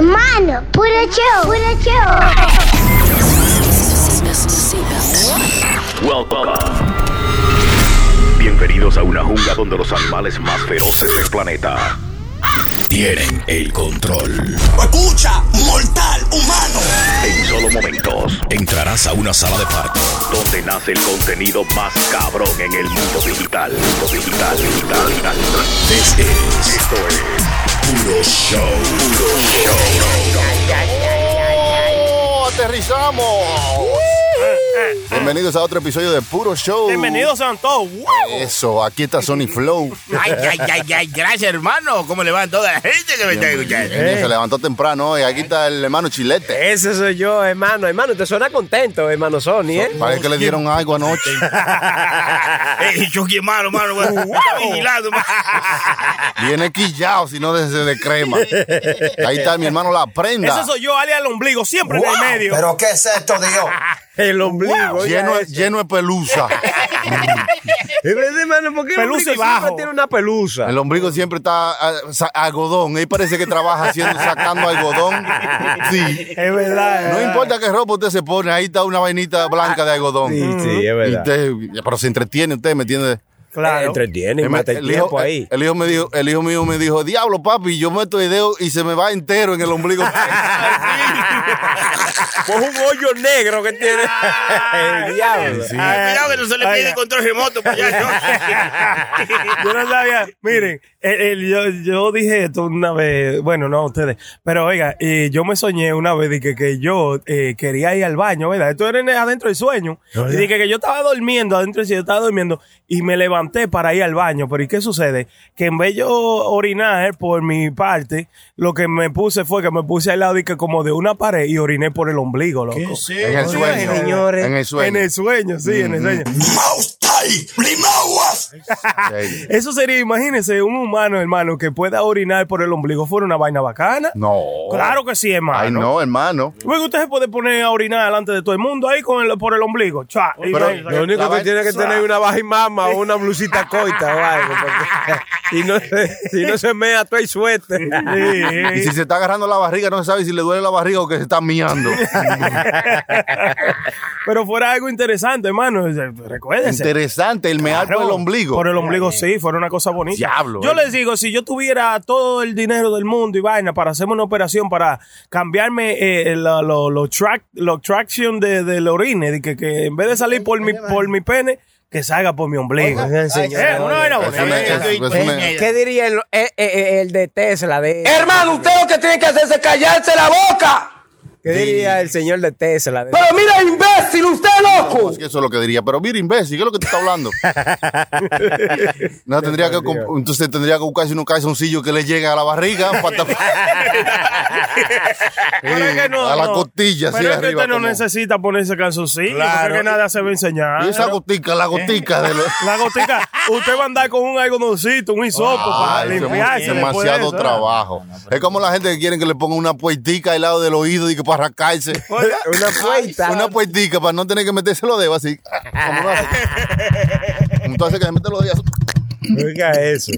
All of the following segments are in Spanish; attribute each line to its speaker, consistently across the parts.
Speaker 1: Hermano, puro show, puro show.
Speaker 2: Welcome. Bienvenidos a una jungla donde los animales más feroces del planeta tienen el control.
Speaker 3: Escucha, mortal humano.
Speaker 2: En solo momentos entrarás a una sala de parto donde nace el contenido más cabrón en el mundo digital. Mundo digital, digital, digital. This is- Esto es Show. Show.
Speaker 4: ¡Oh, aterrizamos! Bienvenidos a otro episodio de Puro Show.
Speaker 5: Bienvenidos sean todos. ¡Wow!
Speaker 4: Eso, aquí está Sony Flow.
Speaker 3: Ay, ay, ay, ay, gracias, hermano. ¿Cómo le va a toda la gente que me está escuchando?
Speaker 4: Se levantó temprano y aquí está el hermano Chilete.
Speaker 5: Ese soy yo, hermano. Hermano, te suena contento, hermano Sony, ¿eh?
Speaker 4: Parece que le dieron algo anoche.
Speaker 3: Ey, Chucky, hermano, hermano, güey. Me está vigilando, hermano.
Speaker 4: Viene quillado si no desde de crema. Ahí está mi hermano La Prenda.
Speaker 5: Ese soy yo, alias el ombligo, siempre en el medio.
Speaker 6: ¿Pero qué es esto, Dios?
Speaker 5: El ombligo.
Speaker 4: Lleno, de-
Speaker 5: eso.
Speaker 4: lleno de pelusa.
Speaker 5: Es verdad, hermano, ¿por qué el Pelusa y bajo. tiene una pelusa?
Speaker 4: El ombligo siempre está ah, algodón. Ahí parece que trabaja haciendo, sacando algodón. Sí.
Speaker 5: Es verdad.
Speaker 4: No importa qué ropa usted se pone, ahí está una vainita blanca de algodón.
Speaker 5: Sí, sí, es
Speaker 4: Y
Speaker 5: verdad.
Speaker 4: usted- pero se entretiene usted, ¿me entiende?
Speaker 5: Claro. Entretiene y
Speaker 4: El,
Speaker 5: mata el
Speaker 4: el hijo,
Speaker 5: tiempo ahí.
Speaker 4: el hijo me dijo, el hijo mío me dijo, diablo papi, yo meto el dedo y se me va entero en el ombligo.
Speaker 5: Pues un hoyo negro que tiene. el diablo.
Speaker 4: Sí.
Speaker 3: Que no se le pide control remoto para allá, ¿no?
Speaker 5: Yo no sabía. Miren, el- el- yo, yo dije esto una vez, bueno, no ustedes, pero oiga, eh, yo me soñé una vez de que, que yo eh, quería ir al baño, ¿verdad? Esto era en- adentro del sueño. y dije que yo estaba durmiendo, adentro del sueño, estaba durmiendo y me levanté para ir al baño. Pero ¿y qué sucede? Que en vez de yo orinar por mi parte, lo que me puse fue que me puse al lado y que como de una pared y oriné por el ombligo, loco.
Speaker 4: en el sueño.
Speaker 5: Señores,
Speaker 4: En el sueño.
Speaker 5: En el sueño, sí, en el sueño. Eso sería, imagínense, un humano, hermano, que pueda orinar por el ombligo. ¿Fuera una vaina bacana?
Speaker 4: No.
Speaker 5: Claro que sí, hermano.
Speaker 4: Ay, no, hermano.
Speaker 5: Luego usted se puede poner a orinar delante de todo el mundo ahí con el, por el ombligo. Cha, y
Speaker 4: Pero-
Speaker 5: ahí-
Speaker 4: lo único que tiene que tener
Speaker 5: una baja mama o una blusita coita o algo. y no, si no se mea todo el suéter.
Speaker 4: Y si se está agarrando la barriga, no se sabe si le duele la barriga o que se está miando.
Speaker 5: Pero fuera algo interesante, hermano. Recuérdense.
Speaker 4: Interesante, el mear por el
Speaker 5: Claro,
Speaker 4: ombligo.
Speaker 5: Por el ombligo, sí, fuera una cosa bonita.
Speaker 4: Diablo,
Speaker 5: Yo
Speaker 4: eh.
Speaker 5: les digo, si yo tuviera todo el dinero del mundo y vaina para hacerme una operación para cambiarme eh, la- lo, lo track, lo traction de, del orine, de que, que en vez de salir por mi, por mi pene, que salga por mi ombligo.
Speaker 7: ¿Qué diría el, eh, el de Tesla? De,
Speaker 6: Hermano, usted lo que tiene que hacer es callarse la boca.
Speaker 7: ¿Qué diría el señor de Tesla? De-
Speaker 6: Pero mira, imbécil, usted loco.
Speaker 4: Es que eso es lo que diría. Pero mira, imbécil, ¿qué es lo que te está hablando? no, tendría que, entonces tendría que buscarse unos calzoncillos que le lleguen a la barriga. para tapar-
Speaker 5: Pero es que no,
Speaker 4: a la
Speaker 5: no.
Speaker 4: costilla,
Speaker 5: Pero es que
Speaker 4: arriba.
Speaker 5: usted no
Speaker 4: como-
Speaker 5: necesita ponerse calzoncillo,
Speaker 4: Claro.
Speaker 5: porque nada se va a enseñar.
Speaker 4: Y esa gotica, la gotica de los...
Speaker 5: La gotica, usted va a andar con un algodoncito, un hisopo para
Speaker 4: eso es
Speaker 5: limpiarse. de
Speaker 4: demasiado
Speaker 5: eso, ¿eh?
Speaker 4: trabajo. es como la gente que quieren que le pongan una puertica al lado del oído y que para rascarse.
Speaker 7: Una puerta.
Speaker 4: Una puertica para no tener que meterse los dedos así. Como uno hace. Entonces que se mete los dedos.
Speaker 5: Oiga eso.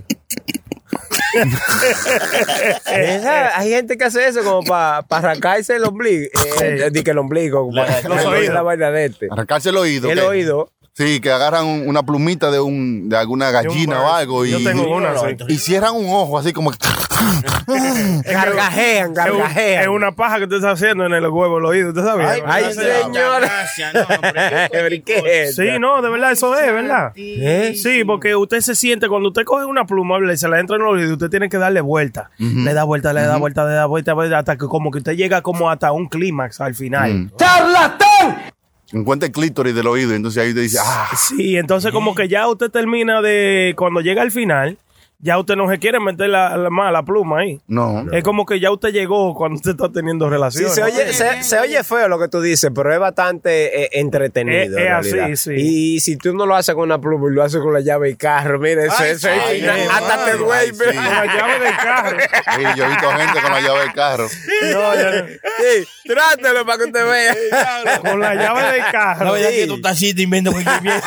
Speaker 7: Esa- hay gente que hace eso como para arrancarse el ombligo. Eh, di que el ombligo. como para-
Speaker 5: los
Speaker 7: la-
Speaker 5: oídos.
Speaker 7: la vaina de este.
Speaker 4: Arrancarse el oído.
Speaker 7: El
Speaker 4: ¿qué?
Speaker 7: oído.
Speaker 4: Sí, que agarran un- una plumita de un de alguna gallina o algo y,
Speaker 5: Yo tengo una, sí.
Speaker 4: y cierran un ojo así como que-
Speaker 7: Gargajean, gargajean.
Speaker 5: es una paja que usted está haciendo en el huevo del oído, ¿usted sabía?
Speaker 7: Ay,
Speaker 3: Gracias,
Speaker 7: señor.
Speaker 3: gracias, no, pero-
Speaker 7: Pero ¿y qué es
Speaker 5: Sí, no, de verdad, eso es, ¿verdad?
Speaker 7: ¿Eh?
Speaker 5: Sí, porque usted se siente, cuando usted coge una pluma y se la entra en el oído, usted tiene que darle vuelta. Le da vuelta, le da vuelta, le da vuelta, vuelta, hasta que como que usted llega como hasta un clímax al final.
Speaker 6: ¡Charlatán!
Speaker 4: encuentra el clítoris del oído. Entonces ahí te dice, ah,
Speaker 5: Sí, entonces como que ya usted termina de, cuando llega al final, ya usted no se quiere meter la, la, más la pluma ahí.
Speaker 4: no.
Speaker 5: Es como que ya usted llegó cuando usted está teniendo
Speaker 7: Sí,
Speaker 5: relaciones.
Speaker 7: se oye, se, se oye feo lo que tú dices, pero es bastante eh, entretenido.
Speaker 5: Es-
Speaker 7: en
Speaker 5: es así, sí.
Speaker 7: Y si tú no lo haces con una pluma y lo haces con la llave y carro, mira, eso,
Speaker 4: Ay,
Speaker 7: eso es
Speaker 4: ay, ay,
Speaker 7: hasta
Speaker 4: ay,
Speaker 7: te duele.
Speaker 4: ay, sí.
Speaker 5: Con la llave del carro.
Speaker 4: Sí, yo he visto gente con la llave del carro.
Speaker 5: No, ya no.
Speaker 7: Sí, trátelo para que usted vea.
Speaker 5: Con la llave del carro.
Speaker 3: La verdad es que tú estás así te invento cualquier mierda.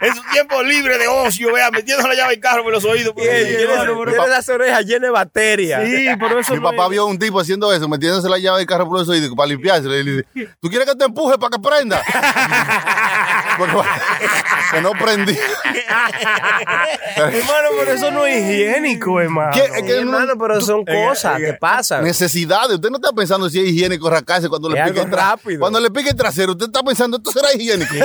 Speaker 3: Es un tiempo libre de ocio, vea, metiendo la llave del carro por los oídos.
Speaker 7: Y él tiene, tiene las orejas llenas de bacterias.
Speaker 5: Sí, por eso
Speaker 4: Mi papá vio a un tipo haciendo eso, metiéndose la llave del carro por los oídos para limpiarse. Le dice, ¿tú quieres que te empuje para que prenda? Porque- que no prendí.
Speaker 5: Hermano, pero eso no es higiénico, hermano.
Speaker 4: ¿Qué? Es
Speaker 7: Sí,
Speaker 4: que no-
Speaker 7: hermano, pero son cosas que pasan.
Speaker 4: Necesidades. Usted no está pensando si es higiénico rascarse cuando le pique el tra-
Speaker 7: rápido.
Speaker 4: Cuando le pique el trasero, usted está pensando, esto será higiénico. Que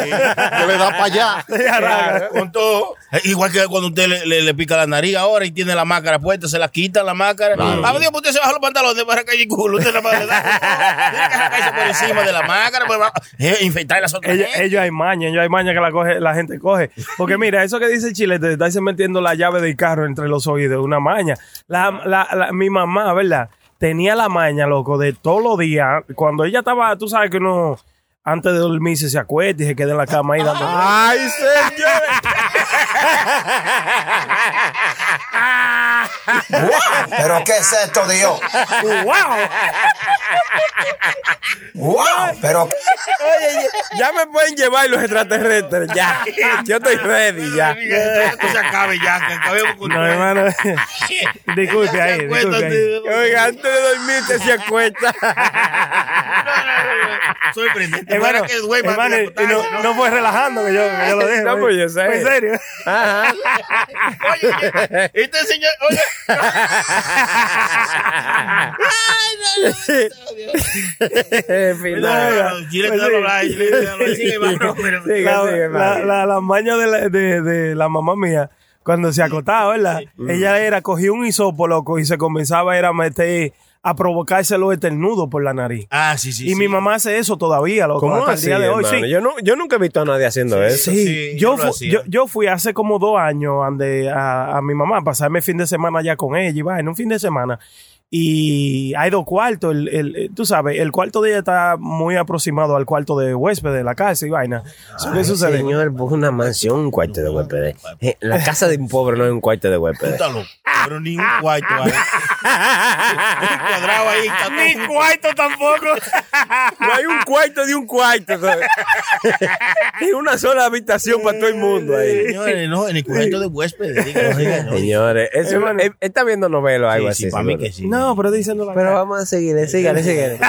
Speaker 4: le da para allá.
Speaker 3: Con todo. Igual que cuando usted le, le- le pica la nariz ahora y tiene la máscara puesta, se la quita la máscara. Ah, Dios, pues usted se baja los pantalones para caer el culo. Usted la. Tiene que sacarse por encima de la máscara. Pues, eh, infectar las otras.
Speaker 5: Ellos, ellos hay maña, ellos hay maña que la, coge, la gente coge. Porque mira, eso que dice Chile, te estáis metiendo la llave del carro entre los oídos, una maña. La, la, la- mi mamá, ¿verdad? Tenía la maña, loco, de todos los días. Cuando ella estaba, tú sabes que uno antes de dormirse se acuesta y se queda en la cama ahí dando.
Speaker 7: ¡Ay, señores!
Speaker 6: ¿Pero qué es esto, Dios?
Speaker 5: ¡Wow!
Speaker 6: ¡Wow! ¿Pero
Speaker 7: Oye, ya me pueden llevar los extraterrestres, ya. Yo estoy ready, ya.
Speaker 3: Esto se acabe ya, que acabemos con
Speaker 5: No, hermano. disculpe ahí, disculpe ahí.
Speaker 7: Oiga, antes de dormirte se acuesta.
Speaker 5: Hermano,
Speaker 3: que duerma
Speaker 5: hermano, y no, no fue relajando que yo, que yo lo dije.
Speaker 7: No, pues yo sé.
Speaker 5: Fue en serio.
Speaker 7: Ajá.
Speaker 3: Oye, este señor, oye. La
Speaker 5: maña de la, de, de la mamá mía, cuando se acostaba, ¿verdad? Ella era, cogía un hisopo, loco, y se comenzaba era a meter, a provocárselo eternudo por la nariz.
Speaker 3: Ah, sí, sí.
Speaker 5: y
Speaker 3: sí.
Speaker 5: mi mamá hace eso todavía, loco,
Speaker 7: ¿Cómo
Speaker 5: hasta
Speaker 7: así,
Speaker 5: el día de hoy. Sí.
Speaker 7: Yo, no, yo nunca he visto a nadie haciendo eso.
Speaker 5: Sí,
Speaker 3: Sí,
Speaker 5: yo,
Speaker 3: yo
Speaker 5: fu- yo, yo fui hace como dos años ande a, a mi mamá a pasarme fin de semana allá con ella y va en un fin de semana. Y hay dos cuartos, el, el- el- tú sabes, el cuarto de ella está muy aproximado al cuarto de huésped de la casa y vaina. Eso ¿Qué sucede?
Speaker 7: Señor, pues una mansión, un cuarto de huéspedes. Eh, La casa de un pobre no es un cuarto de
Speaker 3: loco, pero ni un cuarto ahí. Un cuadrado ahí. está todo-
Speaker 5: cuarto tampoco.
Speaker 7: No hay un cuarto de un cuarto. ¿sabes? Y una sola habitación para todo el mundo ahí.
Speaker 3: Señores, no, en el cuarto de no.
Speaker 7: Señores, está viendo novelas o algo
Speaker 3: Sí,
Speaker 7: así.
Speaker 3: sí, para mí que sí.
Speaker 5: No, pero diciendo la
Speaker 7: Pero vamos a seguir, sígale, sígale.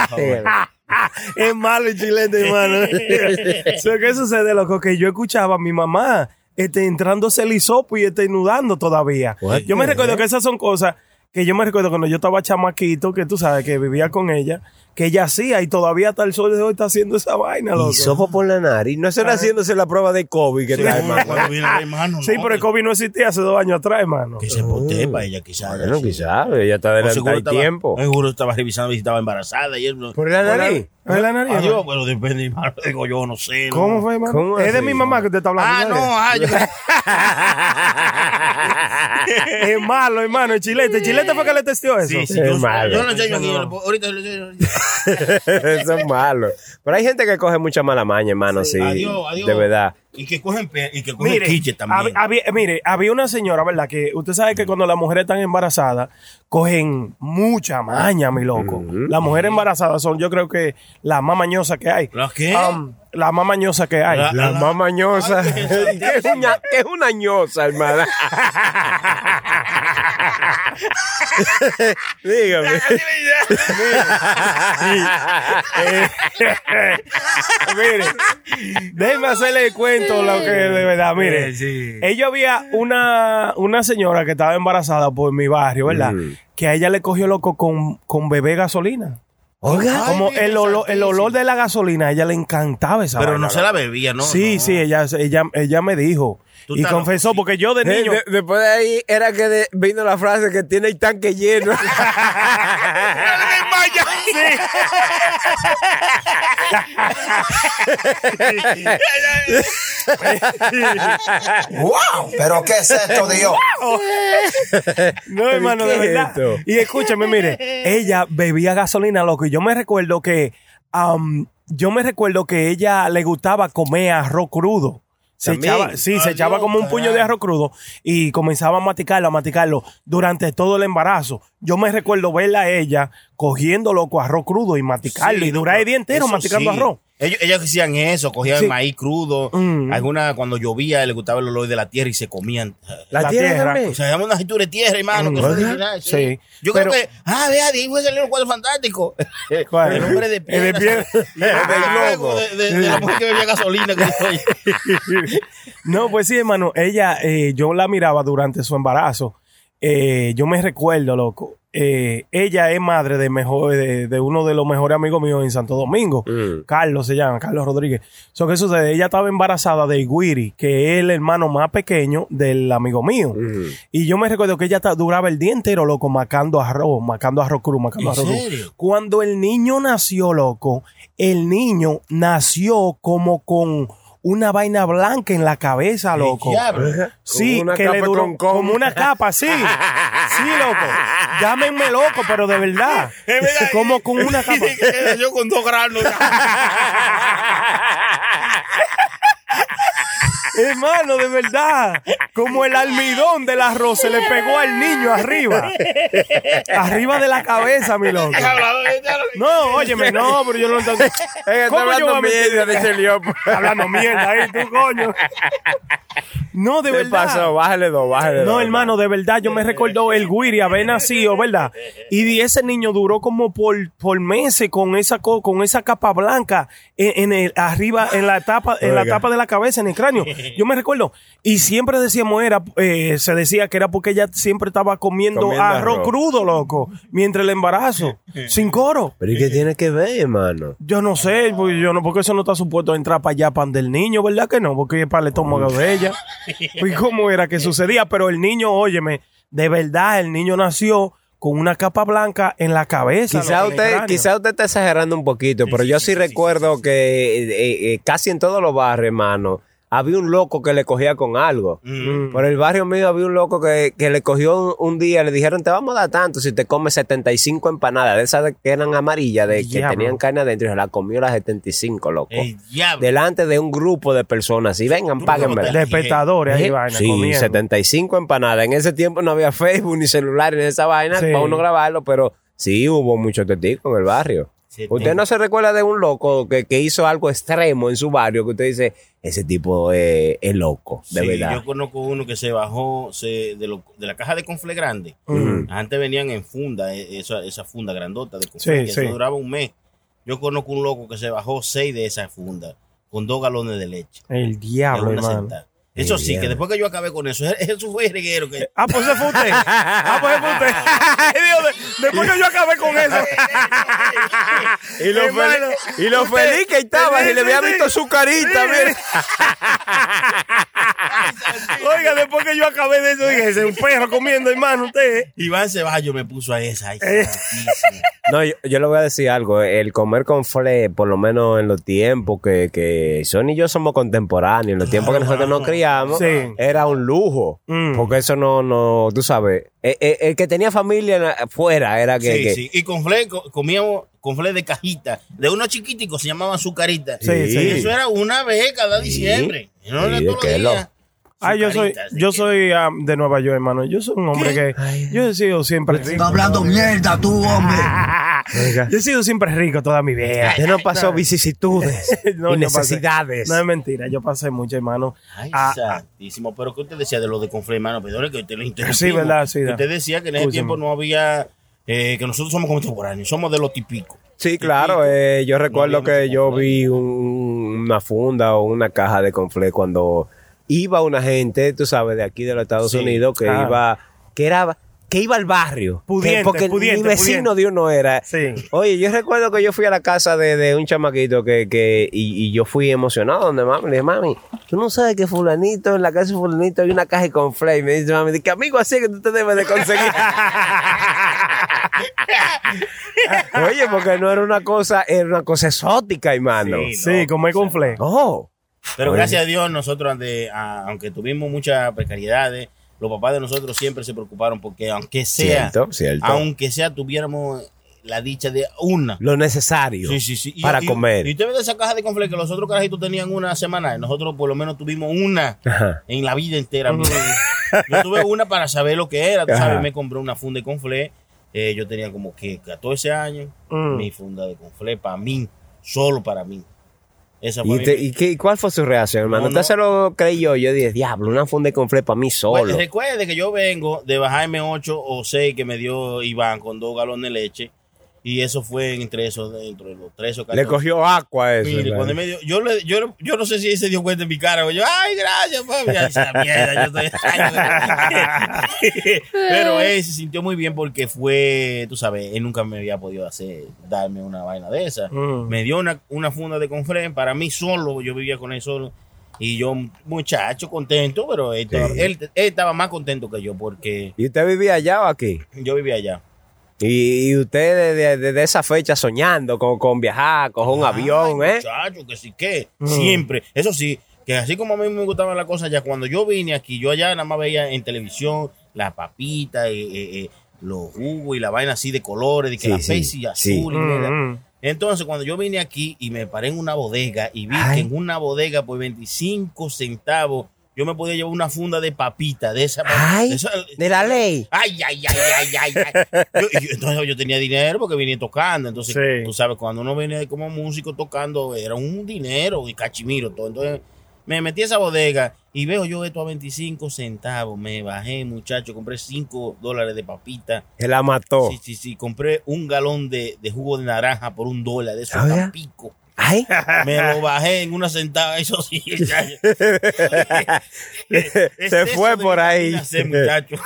Speaker 5: es malo el chilete, hermano. So, ¿Qué sucede, loco? Que yo escuchaba a mi mamá este, entrándose el hisopo y este, nudando todavía.
Speaker 7: What
Speaker 5: Yo me recuerdo que esas son cosas que yo me recuerdo cuando yo estaba chamaquito, que tú sabes, que vivía con ella, que ella hacía y todavía hasta el sol de hoy está haciendo esa vaina, loco.
Speaker 7: Y sopo por la nariz. No será haciéndose la prueba de COVID que trae,
Speaker 3: No,
Speaker 7: hermano.
Speaker 3: Cuando viene el hermano.
Speaker 5: Sí,
Speaker 3: no,
Speaker 5: pero el COVID no existía hace dos años atrás, hermano.
Speaker 3: Que se potee para ella, quizás.
Speaker 7: Bueno, quizás, ella está adelantada el tiempo.
Speaker 3: Seguro estaba revisando si estaba embarazada y.
Speaker 7: ¿Por la nariz?
Speaker 5: ¿Es la nariz?
Speaker 3: Adiós,
Speaker 5: hermano?
Speaker 3: bueno, depende, hermano. Digo yo, no sé. ¿no?
Speaker 5: ¿Cómo fue, hermano?
Speaker 7: ¿Cómo
Speaker 5: es de mi mamá que te está hablando.
Speaker 3: Ah,
Speaker 5: ¿no?
Speaker 3: no, ah, yo
Speaker 5: es malo, hermano. El chilete. ¿El chilete fue que le testió eso?
Speaker 3: Sí, sí,
Speaker 7: Es
Speaker 3: yo,
Speaker 7: malo.
Speaker 3: yo lo enseño aquí. Ahorita lo.
Speaker 7: Eso es malo. Pero hay gente que coge mucha mala maña, hermano, sí.
Speaker 3: Adiós, adiós.
Speaker 7: De verdad.
Speaker 3: Y que cogen, y que cogen
Speaker 5: Mire,
Speaker 3: quiche también.
Speaker 5: hab- mire, había una señora, ¿verdad? Que usted sabe que cuando las mujeres están embarazadas, cogen mucha maña, mi loco. Las mujeres embarazadas son, yo creo que las más mañosas que hay.
Speaker 3: ¿Las qué?
Speaker 5: Um, las más mañosas que hay.
Speaker 3: La-
Speaker 7: La más mañosa.
Speaker 3: Ay,
Speaker 7: ¿Qué es una, es una ñosa, hermana? Dígame.
Speaker 5: mire, déjeme hacerle el cuento lo que de verdad, mire.
Speaker 3: Sí, sí.
Speaker 5: Ella había una, una señora que estaba embarazada por mi barrio, ¿verdad?
Speaker 7: Mm.
Speaker 5: Que a ella le cogió loco con, con bebé gasolina.
Speaker 7: Oiga.
Speaker 5: Como
Speaker 3: Ay,
Speaker 5: el olor, el olor de la gasolina, a ella le encantaba esa
Speaker 3: Pero
Speaker 5: vaina,
Speaker 3: no se la bebía, ¿no?
Speaker 5: Sí,
Speaker 3: No.
Speaker 5: sí, ella, ella, ella me dijo.
Speaker 3: Tú
Speaker 5: Y confesó,
Speaker 3: loco,
Speaker 5: porque yo de niño.
Speaker 7: de- después de ahí era que de- vino la frase que tiene el tanque lleno.
Speaker 6: ¡Wow! ¿Pero qué es esto, Dios?
Speaker 5: No, hermano, de
Speaker 7: ¿qué es
Speaker 5: verdad.
Speaker 7: esto?
Speaker 5: Y escúchame, mire, ella bebía gasolina, loco. Y yo me recuerdo que, am, yo me recuerdo que ella le gustaba comer arroz crudo. Se echaba, sí, se echaba como un puño de arroz crudo y comenzaba a maticarlo, a maticarlo durante todo el embarazo. Yo me recuerdo verla a ella cogiendo loco arroz crudo y maticarlo
Speaker 3: Sí,
Speaker 5: y durar el día entero maticando
Speaker 3: sí.
Speaker 5: arroz.
Speaker 3: Ellos, ellos hacían eso, cogían
Speaker 5: Sí.
Speaker 3: maíz crudo.
Speaker 5: Mm.
Speaker 3: Alguna, cuando llovía, les gustaba el olor de la tierra y se comían.
Speaker 7: La,
Speaker 5: La
Speaker 7: tierra,
Speaker 5: tierra.
Speaker 7: también.
Speaker 3: O sea, damos una cintura de tierra, hermano. que original, sí.
Speaker 5: Sí.
Speaker 3: Yo
Speaker 5: Pero-
Speaker 3: creo que, ah, vea, de ahí fue salir un cuadro fantástico.
Speaker 5: ¿Cuál?
Speaker 3: El hombre de
Speaker 5: El
Speaker 3: piedra.
Speaker 5: de piedra.
Speaker 3: El loco. De, de- de la mujer que bebía gasolina. que.
Speaker 5: No, pues sí, hermano. Ella, eh, yo la miraba durante su embarazo. Eh, yo me recuerdo, loco. Eh, ella es madre de mejor de, de uno de los mejores amigos míos en Santo Domingo.
Speaker 7: Mm.
Speaker 5: Carlos se llama, Carlos Rodríguez. So, ¿Qué sucede? Ella estaba embarazada de Iguiri, que es el hermano más pequeño del amigo mío.
Speaker 7: Mm.
Speaker 5: Y yo me recuerdo que ella ta- duraba el día entero, loco, macando arroz, macando arroz cru, macando
Speaker 3: ¿En
Speaker 5: arroz cru.
Speaker 3: serio?
Speaker 5: Cuando el niño nació, loco, el niño nació como con una vaina blanca en la cabeza, loco. Sí,
Speaker 7: Como una
Speaker 5: que le duró como una capa, sí. Sí, loco. Llámenme loco, pero de verdad.
Speaker 3: Es verdad.
Speaker 5: Como con una capa.
Speaker 3: Nació con dos granos.
Speaker 5: Hermano, de verdad. Como el almidón del arroz se le pegó al niño arriba. Arriba de la cabeza, mi loco. No, óyeme, no, pero yo no entiendo. ¿Cómo yo
Speaker 7: hablando
Speaker 5: voy a meter-. Hablando mierda ahí, tú, coño. No, de
Speaker 7: ¿Qué
Speaker 5: verdad.
Speaker 7: pasó? Bájale dos, bájale
Speaker 5: No,
Speaker 7: dos.
Speaker 5: hermano, de verdad, yo me recuerdo el Guiri haber nacido, ¿verdad? Y ese niño duró como por, por meses con esa co- con esa capa blanca en, en el arriba, en la tapa, en la
Speaker 7: Oiga.
Speaker 5: tapa de la cabeza, en el cráneo. Yo me recuerdo. Y siempre decíamos, era, eh, se decía que era porque ella siempre estaba comiendo,
Speaker 7: Comiendo
Speaker 5: arroz,
Speaker 7: arroz.
Speaker 5: crudo, loco, mientras el embarazo, sin coro.
Speaker 7: Pero ¿y qué tiene que ver, hermano?
Speaker 5: Yo no sé, pues yo no, porque eso no está supuesto a entrar para allá, pan del niño, ¿verdad que no? Porque es para el estómago de ella. ¿Y cómo era que sucedía? Pero el niño, óyeme, de verdad, el niño nació con una capa blanca en la cabeza.
Speaker 7: Quizá usted, quizá usted está exagerando un poquito, pero yo sí, recuerdo que eh, eh, casi en todos los barrios, hermano, había un loco que le cogía con algo.
Speaker 3: Mm.
Speaker 7: Por el barrio mío había un loco que, que le cogió un, un día, le dijeron, te vamos a dar tanto si te comes 75 empanadas, de esas de- que eran amarillas, de que tenían carne adentro, y se la comió las 75, loco.
Speaker 3: El.
Speaker 7: Delante de un grupo de personas. Y vengan, páguenme.
Speaker 5: De espectadores ahí, vaina,
Speaker 7: Sí,
Speaker 5: comiendo.
Speaker 7: 75 empanadas. En ese tiempo no había Facebook ni celular ni esa vaina
Speaker 5: Sí.
Speaker 7: para uno grabarlo, pero sí hubo muchos testigos en el barrio.
Speaker 3: Sí,
Speaker 7: ¿Usted
Speaker 3: tengo.
Speaker 7: no se recuerda de un loco que, que hizo algo extremo en su barrio que usted dice, ese tipo eh, es loco, de
Speaker 3: Sí,
Speaker 7: verdad?
Speaker 3: Yo conozco uno que se bajó se, de, lo- de la caja de confle grande.
Speaker 5: Mm.
Speaker 3: Antes venían en funda, eh, esa, esa funda grandota de confle,
Speaker 5: Sí,
Speaker 3: que
Speaker 5: sí.
Speaker 3: eso duraba un mes. Yo conozco un loco que se bajó seis de esas fundas con dos galones de leche.
Speaker 5: El diablo, hermano.
Speaker 3: sentada. Eso sí, que después que yo acabé con eso, eso fue el reguero que...
Speaker 5: Ah, pues se fue usted. Ah, pues se fue usted. Dios, después que yo acabé con eso.
Speaker 7: Y lo,
Speaker 5: Hermano,
Speaker 7: feliz, y lo
Speaker 5: usted-
Speaker 7: feliz que estaba, y le había visto su carita,
Speaker 5: Sí.
Speaker 7: mire.
Speaker 5: Oiga, después que yo acabé de eso, dije, ese es un perro comiendo, hermano, usted.
Speaker 3: Iván Ceballos me puso a esa. Ay,
Speaker 5: Eh.
Speaker 7: No, yo, yo le voy a decir algo. El comer con fle, por lo menos en los tiempos que, que Son y yo somos contemporáneos, en los tiempos que nosotros nos criamos,
Speaker 5: Sí.
Speaker 7: era un lujo.
Speaker 5: Mm.
Speaker 7: Porque eso no, no, tú sabes. El, el- el que tenía familia fuera era que.
Speaker 3: Sí,
Speaker 7: que-
Speaker 3: sí. Y con fle, co- comíamos con fle de cajita. De unos chiquiticos se llamaban azucaritas.
Speaker 5: Sí,
Speaker 3: Y
Speaker 5: sí.
Speaker 3: eso era una vez cada
Speaker 7: Sí.
Speaker 3: diciembre. Y no
Speaker 7: Sí,
Speaker 3: era
Speaker 7: de
Speaker 3: todos los
Speaker 7: que lo-
Speaker 3: días.
Speaker 5: Ah, yo soy, yo
Speaker 3: que-
Speaker 5: soy de Nueva York, hermano. Yo soy un hombre que. Yo he sido siempre rico.
Speaker 6: hablando mierda tú, hombre.
Speaker 5: Yo he sido siempre rico toda mi vida.
Speaker 7: Usted no pasó vicisitudes
Speaker 5: No,
Speaker 7: y
Speaker 5: yo pasé-
Speaker 7: necesidades.
Speaker 5: No es mentira, yo pasé mucho, hermano.
Speaker 3: Ay,
Speaker 5: Ah,
Speaker 3: santísimo. Pero que usted decía de lo de confle, hermano, perdón que usted lo interrumpimos.
Speaker 5: Sí, verdad, sí.
Speaker 3: Usted decía que en ese tiempo no había, eh, que nosotros somos contemporáneos, somos de los típicos.
Speaker 7: Sí, claro. eh, yo recuerdo que yo vi un- una funda o una caja de confle cuando iba una gente, tú sabes, de aquí de los Estados
Speaker 3: Sí.
Speaker 7: Unidos que
Speaker 5: Ah.
Speaker 7: iba, que era, que iba al barrio.
Speaker 5: Pudiente,
Speaker 7: Que- porque
Speaker 5: pudiente,
Speaker 7: mi vecino
Speaker 5: pudiente.
Speaker 7: de uno era.
Speaker 5: Sí.
Speaker 7: Oye, yo recuerdo que yo fui a la casa de, de un chamaquito que, que y, y yo fui emocionado donde mami, le dije, mami, tú no sabes que fulanito, en la casa de fulanito hay una caja confle. Y me dice, mami, que amigo así que tú te debes de conseguir. Oye, porque no era una cosa, era una cosa exótica, hermano.
Speaker 3: Sí.
Speaker 5: sí,
Speaker 3: no,
Speaker 5: comer con fle.
Speaker 7: Oh.
Speaker 3: Pero
Speaker 7: Oye.
Speaker 3: gracias a Dios, nosotros, ante- a- aunque tuvimos muchas precariedades, los papás de nosotros siempre se preocuparon porque, aunque sea,
Speaker 7: Cierto, cierto.
Speaker 3: aunque sea, tuviéramos la dicha de una.
Speaker 7: Lo necesario
Speaker 3: Sí, sí, sí. Y-
Speaker 7: para
Speaker 3: y-
Speaker 7: comer.
Speaker 3: Y usted ve esa caja de confle que los otros carajitos tenían una semana, nosotros por lo menos tuvimos una
Speaker 7: Ajá.
Speaker 3: en la vida entera. Yo tuve una para saber lo que era, tú sabes, me compré una funda de confle. eh, yo tenía como que 14 años,
Speaker 5: Mm.
Speaker 3: mi funda de confle para mí, solo para mí. Esa
Speaker 7: ¿Y,
Speaker 3: mi-
Speaker 7: y qué- cuál fue su reacción, hermano?
Speaker 3: No,
Speaker 7: Usted
Speaker 3: no.
Speaker 7: se lo creí yo. Dije, diablo, una funda de confle para mí solo.
Speaker 3: Pues, recuerde que yo vengo de bajarme 8 o 6 que me dio Iván con dos galones de leche. Y eso fue entre esos, dentro de los 3 o 14.
Speaker 7: Le cogió agua eso.
Speaker 3: Mire, cuando me dio, yo, le, yo, yo no sé si él se dio cuenta en mi cara. Yo, ay, gracias, papi. Ay, esa mierda, yo estoy. Pero él se sintió muy bien porque fue, tú sabes, él nunca me había podido hacer, darme una vaina de esa.
Speaker 5: Mm.
Speaker 3: Me dio una, una funda de confren para mí solo, yo vivía con él solo. Y yo, muchacho, contento, pero él, estaba, él, él estaba más contento que yo porque
Speaker 7: ¿Y usted vivía allá o aquí?
Speaker 3: yo vivía allá.
Speaker 7: Y, y usted desde desde esa fecha soñando con, con viajar, coger un avión, ¿eh?
Speaker 3: Muchacho, que sí que. Siempre. Eso sí, que así como a mí me gustaban las cosas ya cuando yo vine aquí, yo allá nada más veía en televisión la papita, eh, eh, eh, los jugos y la vaina así de colores, de que
Speaker 7: Sí,
Speaker 3: la
Speaker 7: sí, sí.
Speaker 3: azul. y
Speaker 5: Mm, mm.
Speaker 3: Entonces, cuando yo vine aquí y me paré en una bodega y vi
Speaker 7: Ay.
Speaker 3: que en una bodega por 25 centavos yo me podía llevar una funda de papita de esa.
Speaker 7: Ay,
Speaker 3: de esa-
Speaker 7: de la ley.
Speaker 3: Ay, ay, ay, ay, ay, ay. Yo, entonces yo tenía dinero porque venía tocando. Entonces,
Speaker 5: Sí.
Speaker 3: tú sabes, cuando uno venía como músico tocando, era un dinero y cachimiro todo. Entonces, me metí a esa bodega y veo yo esto a 25 centavos. Me bajé, muchacho, compré 5 dólares de papita.
Speaker 7: Se la mató.
Speaker 3: Sí, sí, sí. Compré un galón de, de jugo de naranja por un dólar, de esos
Speaker 7: Ah, ¿ya?
Speaker 3: tan pico.
Speaker 7: Ay,
Speaker 3: Me lo bajé en una sentada, eso sí. Es
Speaker 7: se fue por ahí.
Speaker 3: muchacho.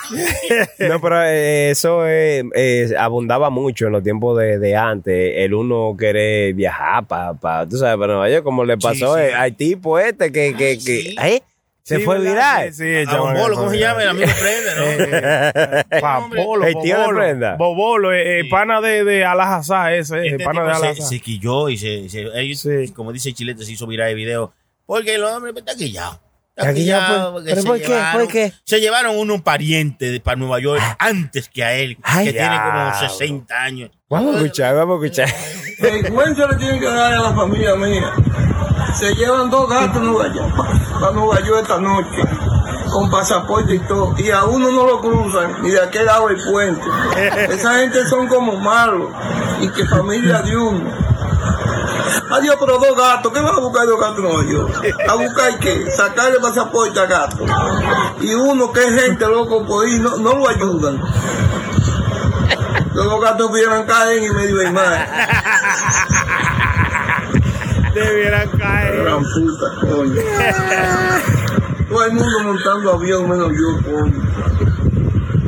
Speaker 7: No, pero eh, eso eh, eh, abundaba mucho en los tiempos de, de antes. El uno querer viajar para, pa, tú sabes, para Nueva York, como le pasó
Speaker 3: sí.
Speaker 7: al tipo este que, que,
Speaker 3: Ay,
Speaker 7: que
Speaker 3: sí.
Speaker 7: ¿eh? Se
Speaker 5: Sí,
Speaker 7: fue
Speaker 5: ¿verdad?
Speaker 7: viral.
Speaker 5: Sí, sí, el
Speaker 3: A Bombolo, ¿cómo se llama? El amigo Prende, ¿no?
Speaker 5: Papolo,
Speaker 7: El tío de
Speaker 5: Bobolo.
Speaker 7: Brenda.
Speaker 5: Bobolo, eh, el pana de, de Alajazá ese, el
Speaker 3: Este
Speaker 5: pana de
Speaker 3: tipo se,
Speaker 5: Alajazá.
Speaker 3: se quilló y se, se- ellos,
Speaker 5: Sí.
Speaker 3: como dice Chilete, se hizo viral el video. Porque el hombre está quillado.
Speaker 7: Está quillado,
Speaker 3: porque
Speaker 7: ¿pero
Speaker 3: se
Speaker 7: por qué?
Speaker 3: llevaron-
Speaker 7: ¿Por qué?
Speaker 3: Se llevaron unos parientes de- para Nueva York antes que a él,
Speaker 7: Ay,
Speaker 3: que tiene como
Speaker 7: diablo.
Speaker 3: 60 años.
Speaker 7: Vamos a escuchar, vamos a escuchar.
Speaker 6: Vergüenza le tienen que dar a la familia mía. Se llevan dos gatos a Nueva York, para Nueva York esta noche, con pasaporte y todo, y a uno no lo cruzan, ni de aquel lado del puente. Esa gente son como malos, y que familia de uno. Adiós, pero dos gatos, ¿qué vas a buscar dos gatos Nueva York? ¿A buscar qué? Sacarle pasaporte a gato. Y uno que es gente loco por ahí, no, no lo ayudan. Los gatos vieran caer y medio de mar.
Speaker 5: Debieran caer.
Speaker 6: Gran puta, coño. Todo el mundo montando avión menos yo, coño.